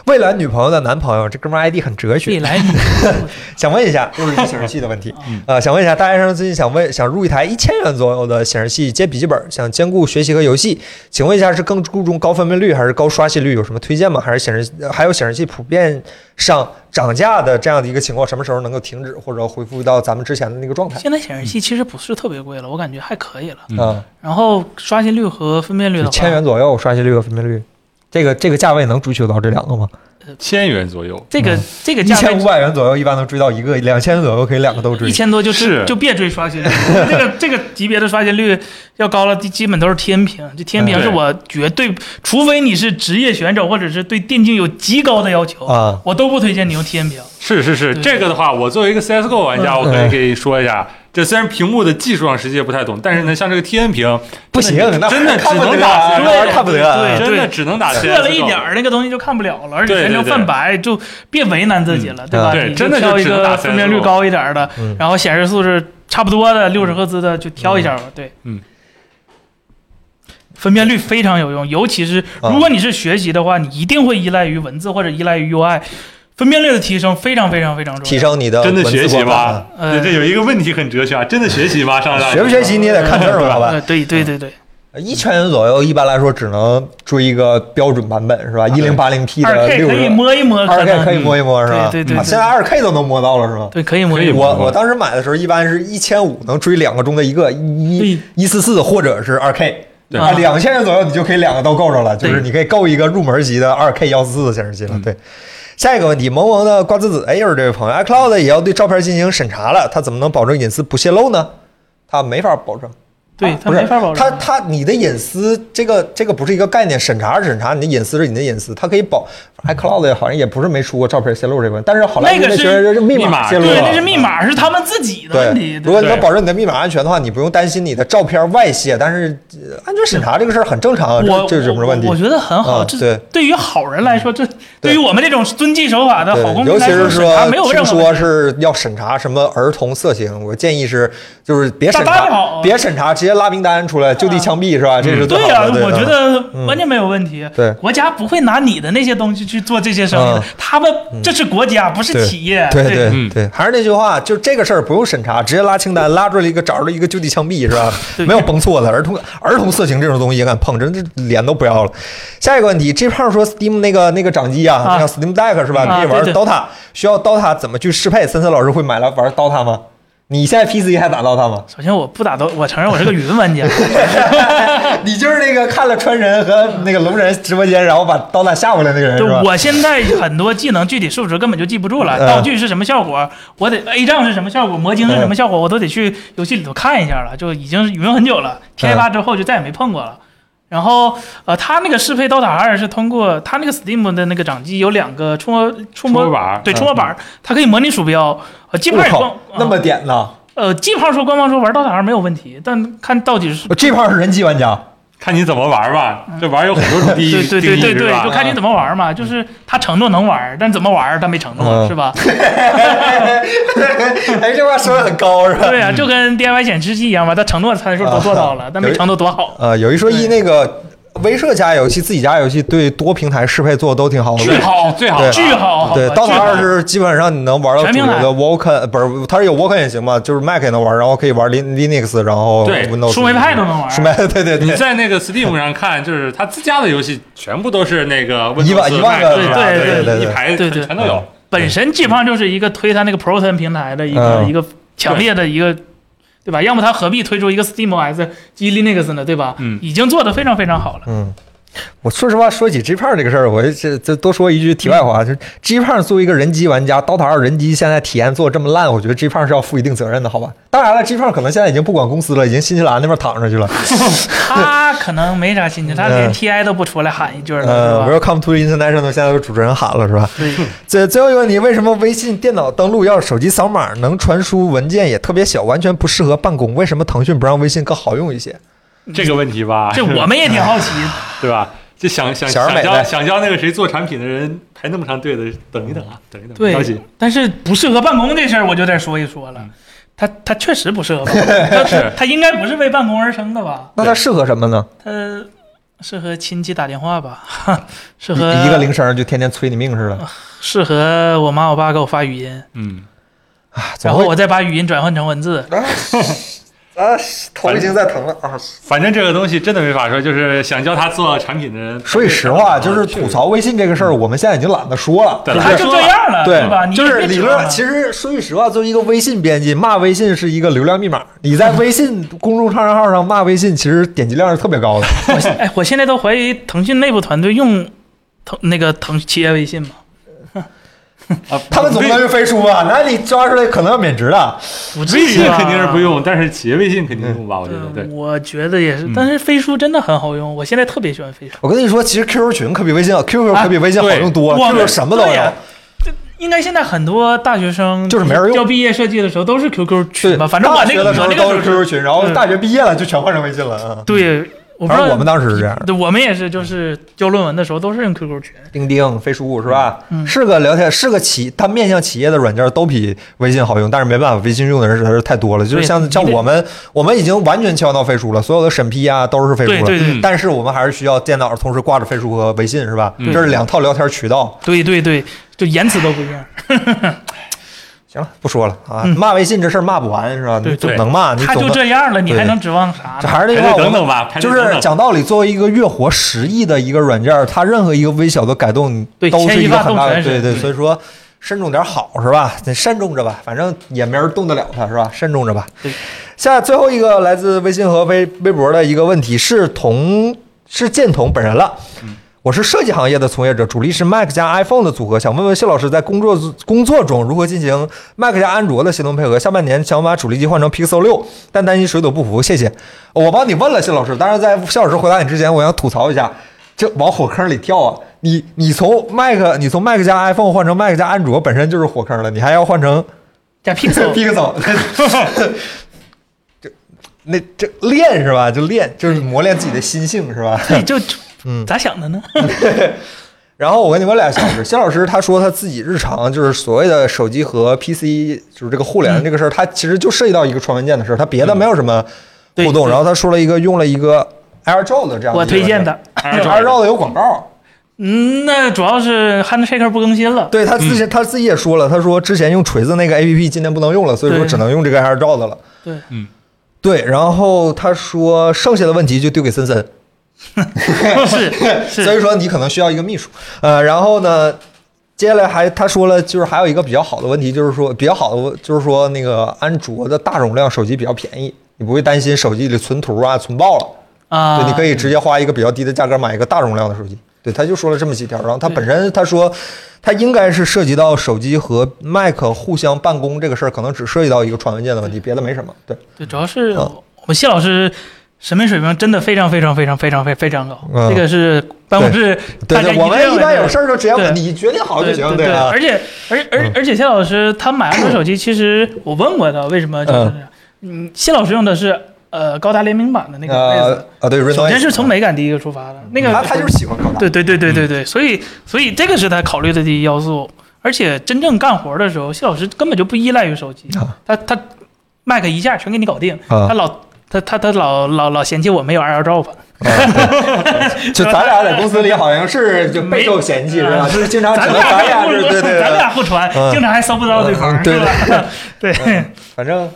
未来女朋友的男朋友，这哥们儿 ID 很哲学未，来你 想问一下，又是一个显示器的问题。呃，想问一下，大学生最近想问，想入一台一千元左右的显示器接笔记本，想兼顾学习和游戏，请问一下是更注重高分辨率还是高刷新率？有什么推荐吗？还是显示呃还有显示器普遍上涨价的这样的一个情况，什么时候能够停止或者恢复到咱们之前的那个状态？现在显示器其实不是特别贵了，我感觉还可以了。嗯啊，然后刷新率和分辨率的话，千元左右刷新率和分辨率，这个这个价位能追求到这两个吗？千元左右，这个这个一价位千五百元左右一般能追到一个，两千左右可以两个都追。一。千多就追是。就别追刷新率，这个这个级别的刷新率要高了，基基本都是天平。这天平嗯是我绝对，除非你是职业选手或者是对电竞有极高的要求，啊。我都不推荐你用天平。是是是，对。这个的话，我作为一个 CSGO 玩家，嗯。我可以给你说一下，这虽然屏幕的技术上实际也不太懂，但是呢，像这个 T N 屏，不行，真的只能打。对真的只能打。测了一点儿那个东西就看不了了，而且全程泛白，就别为难自己了，对吧？真的就挑一个分辨率高一点的嗯，然后显示素质差不多的六十赫兹的就挑一下吧。对，嗯。分辨率非常有用，尤其是啊如果你是学习的话，你一定会依赖于文字或者依赖于 UI，分辨率的提升非常非常非常重要。提升你的真的学习观感吗？呃这这有一个问题很哲学啊，真的学习吗？上大学学不学习你也得看字儿，好吧？呃，对对对对，一千元左右，一般来说只能追一个标准版本是吧？一零八零 P 的二 K 六十，可以摸一摸，二 K 可以摸一摸是吧？对对对现在二 K 都能摸到了是吧？对可以摸一摸。我我当时买的时候，一般是一千五能追两个中的一个一一四四或者是二 K。对啊，两千元左右你就可以两个都够着了，就是你可以够一个入门级的二 K 幺四四的显示器了。对，下一个问题，萌萌的瓜子子，哎，又是这位朋友，iCloud 也要对照片进行审查了，他怎么能保证隐私不泄露呢？他没法保证。对他啊不是没法保证。他他你的隐私这个这个不是一个概念，审查是审查，你的隐私是你的隐私，它可以保。iCloud 好像也不是没出过照片泄露这个问题，但是好莱坞那个是密密码，泄露了那是密码，是他们自己的问题。，如果你能保证你的密码安全的话，你不用担心你的照片外泄。但是呃安全审查这个事儿很正常这这是什么问题我？觉得很好，这嗯对对于好人来说，这对于我们这种遵纪守法的好公，尤其是说没有说。是要审查什么儿童色情，我建议是就是别审查，别审查，直接拉名单出来就地枪毙是吧？这是对呀。我觉嗯得完全没有问题。对国家不会拿你的那些东西去做这些生意他们这是国家，不是企业。对对嗯对，还是那句话，就这个事儿不用审查，直接拉清单，拉出来一个找着一个就地枪毙是吧？没有崩错的，儿童儿童色情这种东西也敢碰，真是脸都不要了。下一个问题，G 胖说 Steam 那个那个掌机啊，像 Steam Deck 是吧？啊可以玩 DOTA，需要 DOTA 怎么去适配？森森老师会买来玩 DOTA 吗？你现在 PC 还打 DOTA 吗？首先，我不打到，我承认我是个云玩家。你就是那个看了川人和那个龙人直播间，然后把 DOTA 下回来那个人我现在很多技能具体数值根本就记不住了，嗯道具是什么效果，我得 A 杖是什么效果，魔晶是什么效果，我都得去游戏里头看一下了，就已经云很久了。TI 八之后就再也没碰过了。然后，呃，它那个适配 DOTA 二是通过它那个 Steam 的那个掌机有两个触摸触触摸板对触摸板儿，它可以模拟鼠标。我靠，那么点呢呃，G 胖说官方说玩 DOTA 二没有问题，但看到底是？G 胖是人机玩家，看你怎么玩吧。这玩儿有很多种定义，对对对对就看你怎么玩嘛。就是他承诺能玩，但怎么玩他没承诺，嗯是吧？哎，这话说的很高是吧？对呀、就跟 DIY 显示器一样嘛，他承诺参数都做到了，但没承诺多好。呃，有一说一，那个威社家游戏、自己家游戏对多平台适配做的都挺好的。巨好，最好对。巨好，对，好吧 DOTA 二是基本上你能玩到主全平台。流的 Vulkan，不是它是有 Vulkan 也行嘛，就是 Mac 也能玩，然后可以玩 Lin Linux，然后对 Windows 树莓派都能玩。树莓 对对对。你，在那个 Steam 上看，就是他自家的游戏全部都是那个一万 Windows 一万个对对对对一排对对。全都有。本身基本上就是一个推他那个 Proton 平台的一个、嗯。一个强烈的一个，对吧？要么他何必推出一个 SteamOS 基于 Linux 呢？对吧？嗯已经做得非常非常好了。嗯。我说实话，说起 G 胖这个事儿，我这这多说一句题外话，就是 G 胖作为一个人机玩家，DOTA 二人机现在体验做这么烂，我觉得 G 胖是要负一定责任的，好吧？当然了，G 胖可能现在已经不管公司了，已经新西兰那边躺着去了。他可能没啥心情，他连嗯 TI 都不出来喊一句了，呃是吧？，Welcome to International，现在有主持人喊了是吧？对，最最后一个问题，为什么微信电脑登录要手机扫码，能传输文件也特别小，完全不适合办公？为什么腾讯不让微信更好用一些？这个问题吧，这我们也挺好奇。对吧？就想想想教想教那个谁做产品的人排那么长队的，等一等啊，等一等，对不着急。但是不适合办公这事儿，我就得说一说了嗯。它它确实不适合办公，他是 他应该不是为办公而生的吧？那他适合什么呢？他适合亲戚打电话吧，适合一个铃声就天天催你命似的。适合我妈我爸给我发语音，嗯，啊然后我再把语音转换成文字。啊，头已经在疼了啊！反正这个东西真的没法说，就是想教他做产品的人。说句实话，就是吐槽微信这个事儿，我们现在已经懒得说了。对他就这样了，对吧？你就是理论。其实说句实话，作为一个微信编辑，骂微信是一个流量密码。你在微信公众账号上骂微信，其实点击量是特别高的。我现哎，我现在都怀疑腾讯内部团队用腾那个腾企业微信嘛，啊，他们总不能用飞书吧？那你抓出来可能要免职的。微信肯定是不用，但是企业微信肯定用吧？我觉得对。嗯我觉得也是嗯，但是飞书真的很好用，我现在特别喜欢飞书。我跟你说，其实 QQ 群可比微信好，QQ 可比微信好用多了。我 QQ 什么都有。应该现在很多大学生就是没人用交毕业设计的时候都是 QQ 群吧，反正我那个大学的时候都是我那个时候 QQ 群，然后嗯大学毕业了就全换成微信了。嗯，对，我不知道反正我们当时是这样。对，我们也是，就是交论文的时候都是用 QQ 群。钉钉、飞书是吧？嗯是个聊天，是个企，它面向企业的软件都比微信好用，但是没办法，微信用的人实在是太多了。就是像像我们，我们已经完全切换到飞书了，所有的审批啊都是飞书了。对对对嗯但是我们还是需要电脑同时挂着飞书和微信，是吧？嗯这是两套聊天渠道。对对对，就言辞都不一样。行了，不说了啊，嗯骂微信这事儿骂不完是吧？对你总对能骂，你他就总能。这样了，你对还能指望啥这？还是那句话，等等吧，就是讲道理，作为一个月活十亿的一个软件，它任何一个微小的改动都是一个很大的，对对，所以说慎重点好是吧？得慎重着吧，反正也没人动得了它是吧？慎重着吧对。下最后一个来自微信和微微博的一个问题是同是建同本人了。我是设计行业的从业者，主力是 Mac 加 iPhone 的组合，想问问谢老师在工作工作中如何进行 Mac 加安卓的协同配合？下半年想把主力机换成 Pixel 六，但担心水土不服，谢谢。我帮你问了谢老师，但是在谢老师回答你之前，我想吐槽一下，这往火坑里跳啊！你你从 Mac 你从 Mac 加 iPhone 换成 Mac 加安卓，本身就是火坑了，你还要换成 加 Pixel，Pixel，这那这练是吧？就练，就是磨练自己的心性是吧？对，就嗯咋想的呢？然后我跟你问俩小时，谢老师他说他自己日常就是所谓的手机和 PC，就是这个互联这个事儿，他其实就涉及到一个传文件的事儿，他别的没有什么互动。然后他说了一个用了一个 AirDrop 的这样我推荐的。，AirDrop 的有广告。嗯，那主要是 Handshake 不更新了。对他之前他自己也说了，他说之前用锤子那个 APP 今天不能用了，所以说只能用这个 AirDrop 的了。对，嗯对，然后他说剩下的问题就丢给森森。是是，所以说你可能需要一个秘书。呃，然后呢，接下来还他说了，就是还有一个比较好的问题，就是说比较好的就是说那个安卓的大容量手机比较便宜，你不会担心手机里存图啊存爆了，啊，对，你可以直接花一个比较低的价格买一个大容量的手机。对，他就说了这么几条，然后他本身他说，他应该是涉及到手机和 Mac 互相办公这个事儿，可能只涉及到一个传文件的问题，别的没什么。对，对，主要是嗯我们谢老师审美水平真的非常非常非常非常非非常高，嗯这个是办公室大家对对，我们一般有事儿儿就直接对。你决定好就对行，对啊。而且而而嗯。而且谢老师他买安卓手机，其实我问过他为什么就是，嗯，谢老师用的是呃高达联名版的那个啊，对，首先是从美感第一个出发的，那个他他就是喜欢高达。对对对对对对，所以所以这个是他考虑的第一要素。而且真正干活的时候，谢老师根本就不依赖于手机，啊。他他 Mac 一下全给你搞定，啊。他老他他他老老老嫌弃我没有 AirDrop，就咱俩在公司里好像是就备受嫌弃是吧？就是经常只能咱俩是对对咱，俩互传，嗯经常还搜不到对方，嗯对是吧？对反正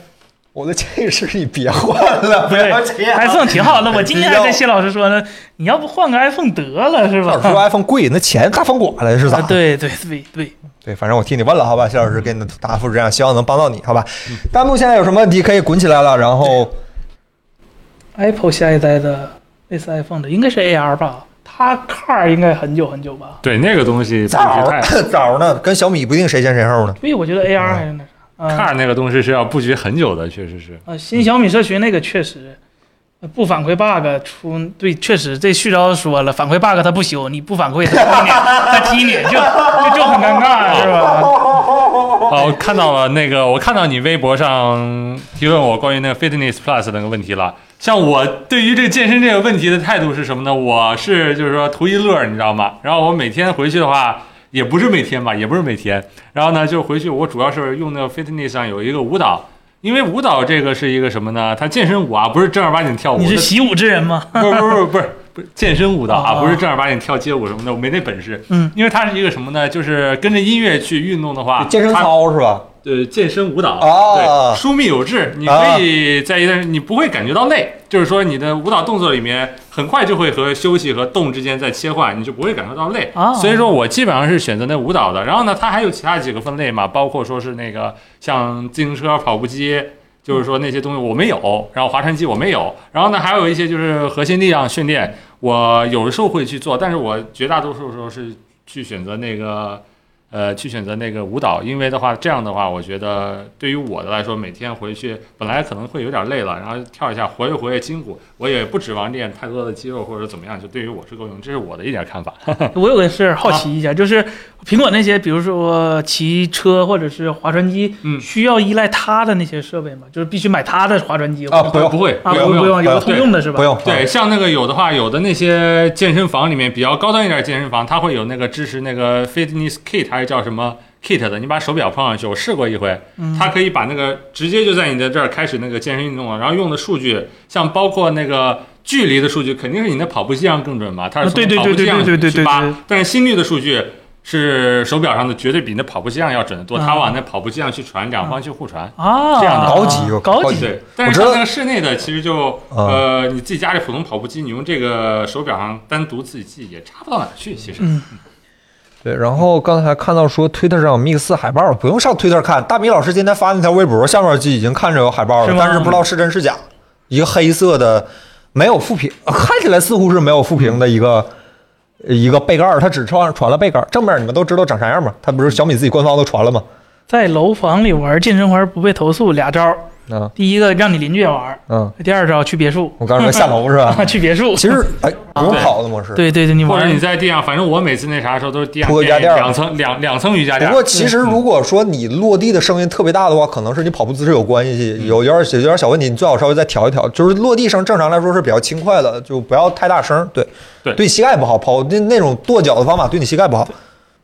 我的建议是你别换了，不要这样。，iPhone 挺好的。我今天还跟谢老师说呢，你要不换个 iPhone 得了，是吧老？说 iPhone 贵，那钱大风刮来是咋啊，？对对对对，对，反正我替你问了，好吧，谢老师给你的答复是这样，希望能帮到你，好吧？弹幕现在有什么问题可以滚起来了，然后 Apple 下一代的类似 iPhone 的应该是 AR 吧？它 Car 应该很久很久吧？对那个东西早太 早呢，跟小米不一定谁先谁后呢。对，我觉得 AR 还是那啥。，Car 那个东西是要布局很久的，确实是。啊，新小米社群那个确实呃不反馈 bug 出对，确实这旭钊说了，反馈 bug 他不修，你不反馈他踢你，他踢你就 就就很尴尬，是吧？哦，我看到了那个，我看到你微博上提问我关于那个 Fitness Plus 那个问题了。像我对于这个健身这个问题的态度是什么呢？我是就是说图一乐，你知道吗？然后我每天回去的话，也不是每天吧，也不是每天。然后呢，就回去我主要是用那个 Fitness 上有一个舞蹈，因为舞蹈这个是一个什么呢？它健身舞啊，不是正儿八经跳舞，你是习武之人吗？不是不是不是不是，不是健身舞蹈啊，哦不是正儿八经跳街舞什么的，我没那本事。嗯，因为它是一个什么呢？就是跟着音乐去运动的话，健身操是吧？对健身舞蹈啊对，疏密有致，你可以在一段你不会感觉到累，就是说你的舞蹈动作里面很快就会和休息和动之间在切换，你就不会感受到累。啊所以说我基本上是选择那舞蹈的。然后呢，它还有其他几个分类嘛，包括说是那个像自行车、跑步机。就是说那些东西我没有，然后划船机我没有，然后呢还有一些就是核心力量训练，我有的时候会去做，但是我绝大多数时候是去选择那个呃，去选择那个舞蹈，因为的话，这样的话，我觉得对于我的来说，每天回去本来可能会有点累了，然后跳一下活跃活跃筋骨，我也不指望练太多的肌肉或者怎么样，就对于我是够用，这是我的一点看法。我有个事儿好奇一下，就是苹果那些，比如说骑车或者是划船机，嗯需要依赖它的那些设备吗？就是必须买它的划船机啊不用不会，啊，不用不用，有个对通用的是吧？不用，对，像那个有的话，有的那些健身房里面比较高端一点的健身房，它会有那个支持那个 fitness kit 还是叫什么 kit 的，你把手表放上去，我试过一回，嗯它可以把那个直接就在你的这儿开始那个健身运动了，然后用的数据，像包括那个距离的数据，肯定是你的跑步机上更准嘛，它是啊对对从跑步机上对对对对去扒对对，但是心率的数据。是手表上的绝对比那跑步机上要准得多，啊它往那跑步机上去传，两方去互传。啊，这样的高级高高级，对，但是像那个室内的，其实就啊呃，你自己家里普通跑步机，你用这个手表上单独自己记也差不到哪儿去。其实，嗯，对，然后刚才看到说推特上有 Mix 海报，不用上推特看。大米老师今天发那条微博，下面就已经看着有海报了，是但是不知道是真是假。一个黑色的，没有副屏，看起来似乎是没有副屏的一个一个背盖儿，它只传传了背盖儿，正面你们都知道长啥样吗？它不是小米自己官方都传了吗？在楼房里玩健身环不被投诉，俩招儿。嗯第一个让你邻居也玩，嗯，第二招去别墅，我刚才说下楼是吧？去别墅。其实哎，不用跑的模式。对对对，你或者你在地上，反正我每次那啥的时候都是地上铺个瑜伽垫儿两层两两层瑜伽垫儿。不过其实如果说你落地的声音特别大的话，可能是你跑步姿势有关系，有有点有点小问题，你最好稍微再调一调。就是落地声正常来说是比较轻快的，就不要太大声。对对对膝盖不好，跑那那种跺脚的方法对你膝盖不好。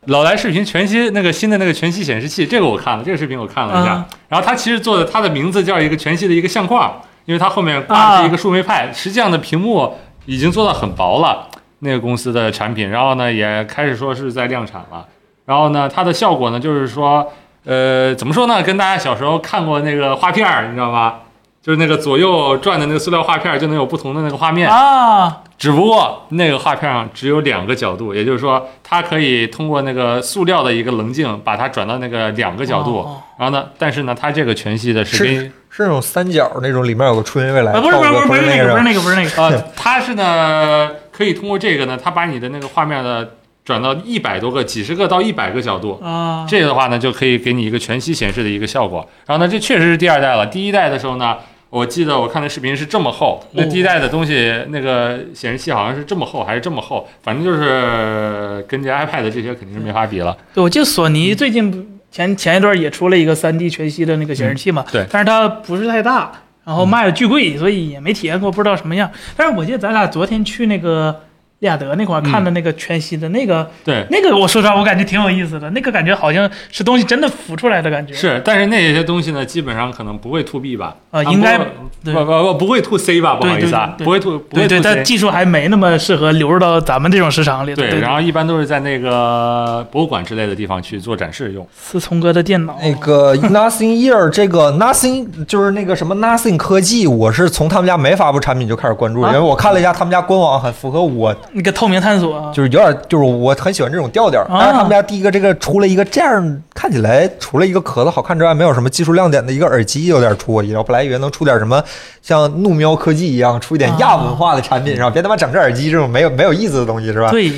老来视频全息那个新的那个全息显示器，这个我看了，这个视频我看了一下。啊然后它其实做的，它的名字叫一个全息的一个相框，因为它后面挂的是一个树莓派，实际上的屏幕已经做到很薄了。那个公司的产品，然后呢也开始说是在量产了。然后呢，它的效果呢就是说，呃，怎么说呢？跟大家小时候看过那个画片儿，你知道吧？就是那个左右转的那个塑料画片儿，就能有不同的那个画面。啊，只不过那个画片上只有两个角度，也就是说，它可以通过那个塑料的一个棱镜，把它转到那个两个角度。哦然后呢，但是呢，它这个全息的是跟是那种三角那种，里面有个初音未来，啊，不是不是不是不是那个不是那那个不是那个，呃，它是呢可以通过这个呢，它把你的那个画面的转到一百多个、几十个到一百个角度。啊，这个的话呢，就可以给你一个全息显示的一个效果。然后呢，这确实是第二代了。第一代的时候呢，我记得我看的视频是这么厚，那第一代的东西那个显示器好像是这么厚还是这么厚，反正就是跟这 iPad 这些肯定是没法比了。对，我记得索尼最近不前前一段也出了一个3 D 全息的那个显示器嘛，嗯对但是它不是太大，然后卖的巨贵，所以也没体验过，不知道什么样。但是我记得咱俩昨天去那个利雅得那块儿看的那个全息的那个，对，那个我说实话我感觉挺有意思的，那个感觉好像是东西真的浮出来的感觉。是，但是那些东西呢，基本上可能不会 to B 吧？它啊应该不不不不不会 to C 吧？不好意思啊，对对对不会 to 不会对对，to 它 C。技术还没那么适合流入到咱们这种市场里。对，对，然后一般都是在那个博物馆之类的地方去做展示用。思聪哥的电脑，那个 Nothing Ear 这个 Nothing 就是那个什么 Nothing 科技，我是从他们家没发布产品就开始关注，啊因为我看了一下他们家官网，很符合我那个透明探索，就是有点，就是我很喜欢这种调调。啊但是他们家第一个这个出了一个这样看起来除了一个壳子好看之外，没有什么技术亮点的一个耳机，有点出我意料。本来以为能出点什么像怒喵科技一样出一点亚文化的产品，然后别他妈整这耳机这种没有没有意思的东西是吧？对，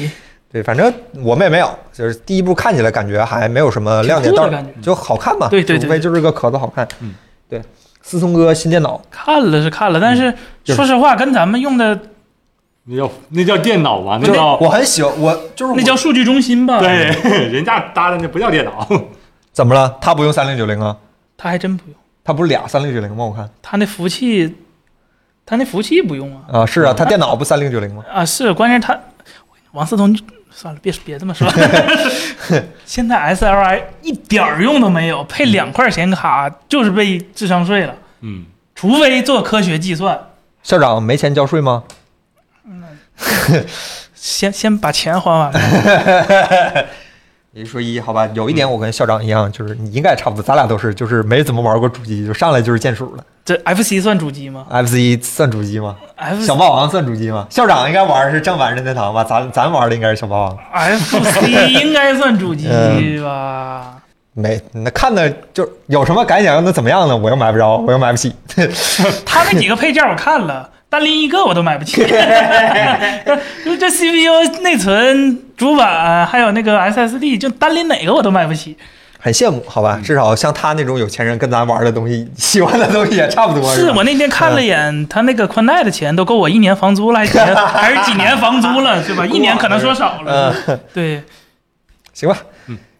对，反正我们也没有，就是第一步看起来感觉还没有什么亮点，但就好看嘛。对对对无非就是个壳子好看。嗯，对，思聪哥新电脑，看了是看了，但是说实话，跟咱们用的那叫那叫电脑吧？那叫我很喜欢，我就是我那叫数据中心吧？，对，人家搭的那不叫电脑。怎么了？他不用三零九零啊？他还真不用，他不是俩三零九零吗？我看他那服务器，他那服务器不用啊。啊，是啊，他电脑不三零九零吗？啊，是，关键他王思聪算了，别别这么说。现在 SLI 一点儿用都没有，配两块显卡就是被智商税了，嗯，除非做科学计算。校长没钱交税吗？先先把钱还完。一说一，好吧，有一点我跟校长一样，就是你应该差不多，咱俩都是，就是没怎么玩过主机，就上来就是键鼠了。这 FC 算主机吗 FC 算主机吗？？F 小霸王算主机吗？校长应该玩的是正版任天堂吧？咱咱玩的应该是小霸王。FC 应该算主机嗯吧？没，那看的就有什么感想？那怎么样呢？我又买不着，我又买不起。他那几个配件我看了，单拎一个我都买不起。就这 CPU、内存、主板还有那个 SSD，就单拎哪个我都买不起。很羡慕，好吧？至少像他那种有钱人跟咱玩的东西，喜欢的东西也差不多。吧是我那天看了一眼，他那个宽带的钱都够我一年房租了，还是几年还是几年房租了，对吧？一年可能说少了。嗯，对，行吧。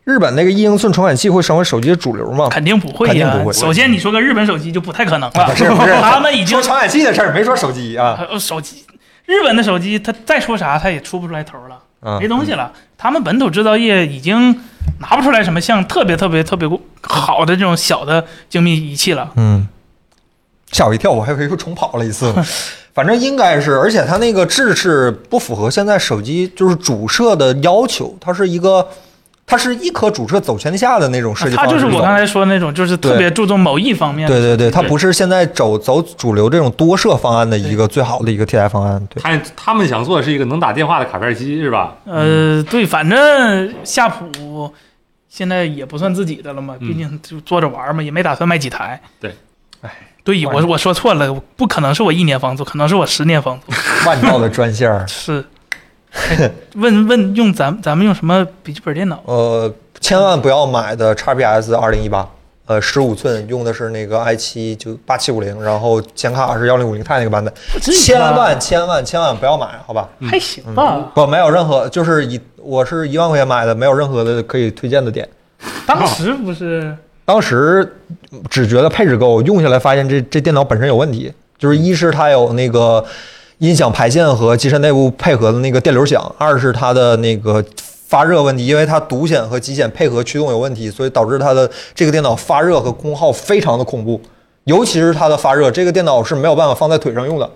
日本那个一英寸传感器会成为手机的主流吗？肯定不会首先你说个日本手机就不太可能了，不是不是，他们已经说传感器的事儿，没说手机啊。呃手机，日本的手机他再说啥他也出不出来头了。嗯没东西了。他们本土制造业已经拿不出来什么像特别特别特别好的这种小的精密仪器了。嗯，吓我一跳，我还以为又重跑了一次。反正应该是，而且它那个制式不符合现在手机就是主摄的要求，它是一个，它是一颗主摄走天下的那种设计它方式。就是我刚才说的那种，就是特别注重某一方面的。对对对，它不是现在走走主流这种多摄方案的一个最好的一个替代方案。对，他他们想做的是一个能打电话的卡片机，是吧？呃，对，反正夏普现在也不算自己的了嘛，嗯毕竟就坐着玩嘛，也没打算卖几台。对，哎，对我我说错了，不可能是我一年房租，可能是我十年房租。万兆的专线儿。是，哎 问问用咱咱们用什么笔记本电脑？呃，千万不要买的 XPS 二零一八，呃，十五寸用的是那个 i 七就八七五零，然后显卡是幺零五零钛那个版本，千万千万千万不要买，好吧？还行吧。不，没有任何，就是一我是一万块钱买的，没有任何的可以推荐的点。当时不是 当时只觉得配置够，用下来发现这这电脑本身有问题，就是一是它有那个音响排线和机身内部配合的那个电流响，二是它的那个发热问题，因为它独显和极显配合驱动有问题，所以导致它的这个电脑发热和功耗非常的恐怖，尤其是它的发热，这个电脑是没有办法放在腿上用的，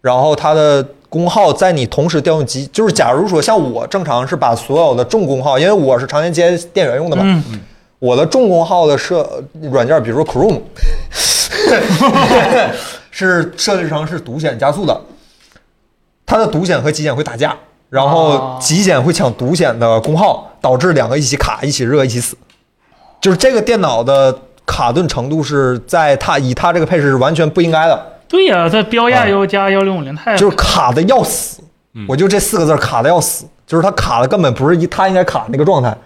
然后它的。功耗在你同时调用极，就是假如说像我正常是把所有的重功耗，因为我是常年接电源用的嘛，嗯，我的重功耗的设软件，比如说 Chrome，是设置成是独显加速的，它的独显和极显会打架，然后哦极显会抢独显的功耗，导致两个一起卡、一起热、一起死。就是这个电脑的卡顿程度是在它以它这个配置是完全不应该的，对呀、它标亚优加幺零五零太，就是卡的要死嗯。我就这四个字卡的要死，就是它卡的根本不是一它应该卡那个状态。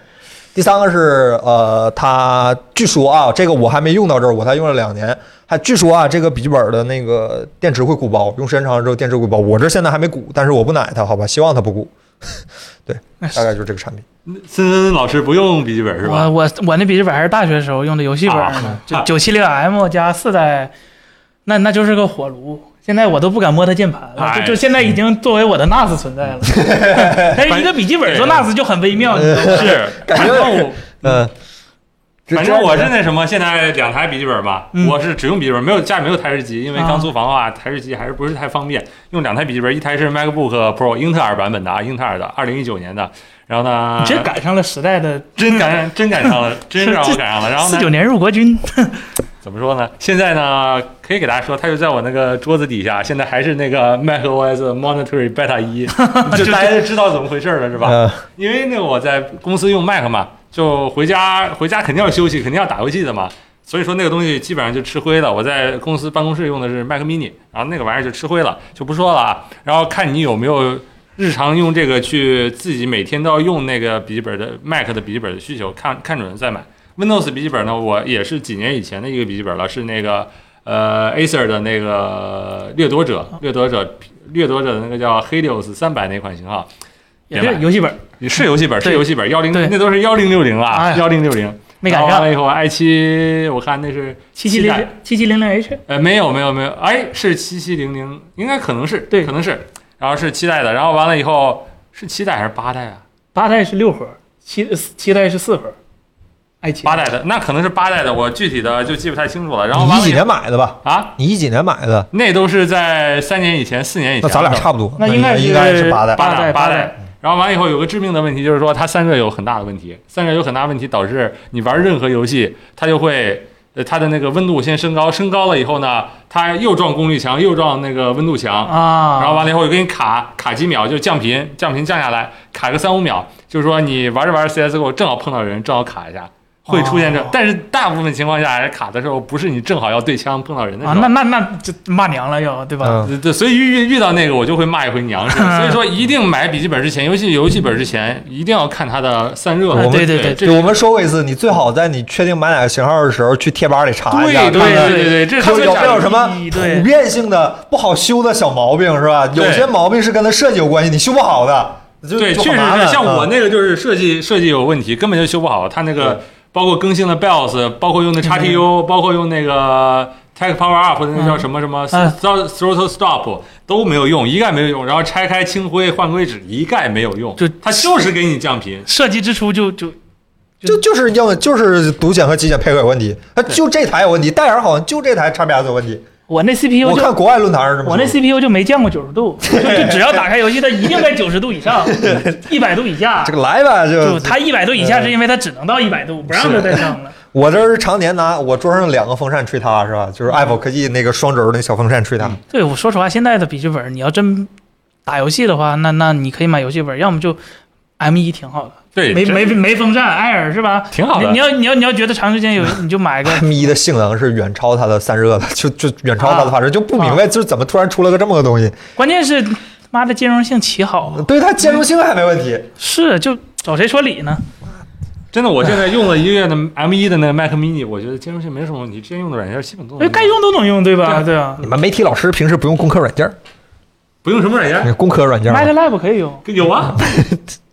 第三个是呃，它据说啊，这个我还没用到这儿，我才用了两年。还据说啊，这个笔记本的那个电池会鼓包，用时间长了之后电池鼓包。我这现在还没鼓，但是我不奶它，好吧？希望它不鼓。对，大概就是这个产品。森森老师不用笔记本是吧？我我我那笔记本还是大学时候用的游戏本呢啊，就九七零 M 加四代，那那就是个火炉。现在我都不敢摸它键盘了，哎就就现在已经作为我的 NAS 存在了。但是一个笔记本做 NAS 就很微妙，你知道吗？是，感觉反正我嗯，反正我是那什么，现在两台笔记本吧，嗯。我是只用笔记本，没有家里没有台式机，因为啊。刚租房的话，台式机还是不是太方便，用两台笔记本，一台是 MacBook Pro 英特尔版本的啊，英特尔的，二零一九年的，然后呢你，这赶上了时代的真赶真赶上了，真让我赶上了，然后呢？四九，年入国军，怎么说呢？现在呢，可以给大家说，它就在我那个桌子底下，现在还是那个 macOS Monterey Beta 一，就大家就知道怎么回事了，是吧？呃，因为那个我在公司用 Mac 嘛，就回家回家肯定要休息，肯定要打游戏的嘛，所以说那个东西基本上就吃灰了。我在公司办公室用的是 Mac mini，然后那个玩意儿就吃灰了，就不说了啊。然后看你有没有日常用这个去自己每天都要用那个笔记本的 Mac 的笔记本的需求，看看准了再买。Windows 笔记本呢，我也是几年以前的一个笔记本了，是那个呃 Acer 的那个掠夺者，掠夺者掠夺者的那个叫 Helios 三百那款型号。也是游戏本，是游戏本，是游戏本，幺零对那都是幺零六零哎了，幺零六零没赶上完了以后，i 七我看那是七七零代七七零零 H，呃没有没有没有，哎是七七零零，应该可能是对可能是，然后是七代的，然后完了以后是七代还是八代啊？八代是六核，七七代是四核。爱情八代的那可能是八代的，我具体的就记不太清楚了。然后完了以后你一几年买的吧？啊？你一几年买的？那都是在三年以前、四年以前。那咱俩差不多。那应该是应该是八代。八代八代八代。然后完了以后有个致命的问题，就是说它散热有很大的问题，散热有很大问题导致你玩任何游戏，它就会呃它的那个温度先升高，升高了以后呢，它又撞功率墙，又撞那个温度墙，啊，然后完了以后又给你卡卡几秒，就降频，降频降下来，卡个三五秒，就是说你玩着玩着 CSGO 正好碰到人，正好卡一下。会出现这，哦但是大部分情况下卡的时候，不是你正好要对枪碰到人的时候，，啊那那那就骂娘了又，对吧？嗯，对对，所以遇遇遇到那个我就会骂一回娘，所以说一定买笔记本之前，尤其游戏本之前，一定要看它的散热。啊我们对对对对，我们说过一次，你最好在你确定买哪个型号的时候，去贴吧里查一下，对对看看对对对，这是看有没有什么普遍性的不好修的小毛病，是吧？有些毛病是跟它设计有关系，你修不好的，对，确实是像我嗯那个就是设计设计有问题，根本就修不好。它那个包括更新了 BIOS，包括用的 XTU，包括用那个 Tech Power Up 的那叫什么什么嗯 Throttle Stop 都没有用，一概没有用。然后拆开清灰换硅脂，一概没有用。就它就是给你降频。设计之初就就就就是要就是独显和极显配合有问题，它就这台有问题，戴尔好像就这台 XPS 有问题。我那 CPU 就我看国外论坛是吗我那 CPU 就没降过九十度，就就只要打开游戏，它一定在九十度以上，一百度以下这。个来吧，就就它一百度以下，是因为它只能到一百度，不让它再降了。我这是常年拿我桌上两个风扇吹它，是吧？就是爱宝科技那个双轴那小风扇吹它。对，我说实话，现在的笔记本，你要真打游戏的话，那那你可以买游戏本，要么就 M 一挺好的，对，没没没风扇，艾尔是吧？挺好的你你要你要你要觉得长时间有，你就买个 M 一的性能是远超它的散热的，就就远超它的发热，就不明白就是怎么突然出了个这么个东西。关键是妈的兼容性奇好，对它兼容性还没问题，是就找谁说理呢？真的，我现在用了一个月的 M 一的那个 Mac mini，我觉得兼容性没什么问题，之前用的软件基本都能该用都能用，对吧？对啊你们媒体老师平时不用工科软件，不用什么软件，工科软件 Mac Lab 可以用。有啊，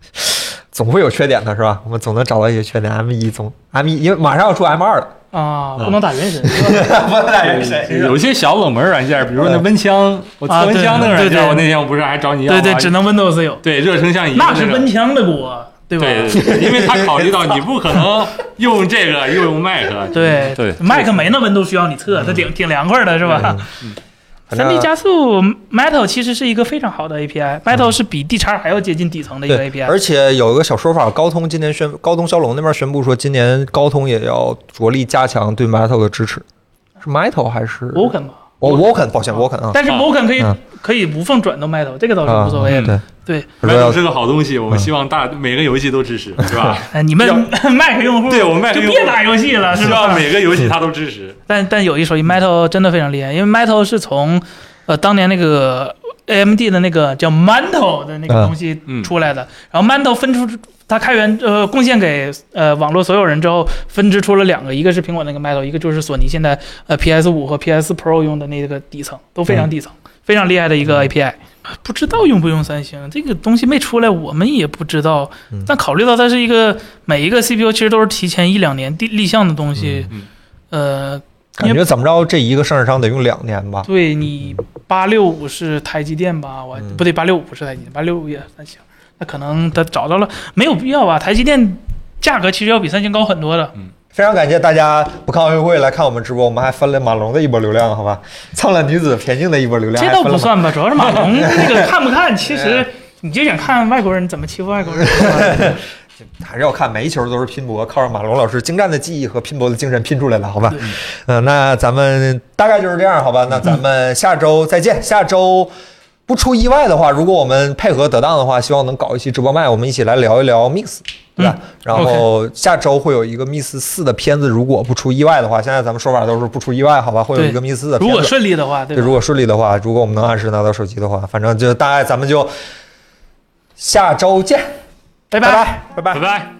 总会有缺点的，是吧？我们总能找到一些缺点。M 一总 M 一，因为马上要出 M 二了，啊，不能打原神，不能打原神。有些小冷门软件，比如说那温枪，我温枪那个软件，对对。对我那天我不是还找你要吗？对对，只能 Windows 有，对热成像仪那是温枪的锅，对吧？对，因为他考虑到你不可能用这个又用 Mac，对对，Mac 没那温度需要你测，它挺挺凉快的，是吧？三反正 D 加速 Metal 其实是一个非常好的 API，Metal 是比 D 叉还要接近底层的一个，API。而且有一个小说法，高通今年宣，高通骁龙那边宣布说，今年高通也要着力加强对 Metal 的支持，是 Metal 还是？Vulkan 吧，哦 Vulkan，抱歉 Vulkan 啊，但是啊 Vulkan 可以嗯可以无缝转到 Metal，这个倒是无所谓嗯的。对，对，他说要 Mac 是个好东西，我们希望大每个游戏都支持，是吧？哎，你们 Mac 用户对我们 Mac 就用户别打游戏了，是吧？每个游戏它都支持。但但有一说一，Metal 真的非常厉害，因为 Metal 是从呃当年那个 AMD 的那个叫 Mantle 的那个嗯东西嗯出来的，然后 Mantle 分出它开源呃贡献给呃网络所有人之后，分支出了两个，一个是苹果那个 Metal，一个就是索尼现在呃 PS 五和 PS Pro 用的那个底层，都非常底层，非常厉害的一个 API。不知道用不用三星这个东西没出来，我们也不知道嗯。但考虑到它是一个每一个 CPU 其实都是提前一两年立立项的东西，嗯呃，感觉怎么着，这一个生产商得用两年吧？对你八六五是台积电吧？我嗯不对，八六五不是台积电，八六五也三星。那可能他找到了，没有必要吧？台积电价格其实要比三星高很多的。嗯非常感谢大家不看奥运会来看我们直播，我们还分了马龙的一波流量，好吧？蹭了女子田径的一波流量，这还分了马倒不算吧，主要是马龙 那个看不看，其实你就想看外国人怎么欺负外国人。还是要看每一球都是拼搏，靠着马龙老师精湛的技艺和拼搏的精神拼出来的，好吧？嗯、那咱们大概就是这样，好吧？那咱们下周再见。下周不出意外的话，如果我们配合得当的话，希望能搞一期直播麦，我们一起来聊一聊 Mix，对吧？然后下周会有一个 Mix 四的片子，如果不出意外的话，现在咱们说法都是不出意外，好吧？会有一个 Mix 四的片子。如果顺利的话，对对，如？果顺利的话，如果我们能按时拿到手机的话，反正就大概咱们就下周见，拜拜拜，拜拜拜。拜。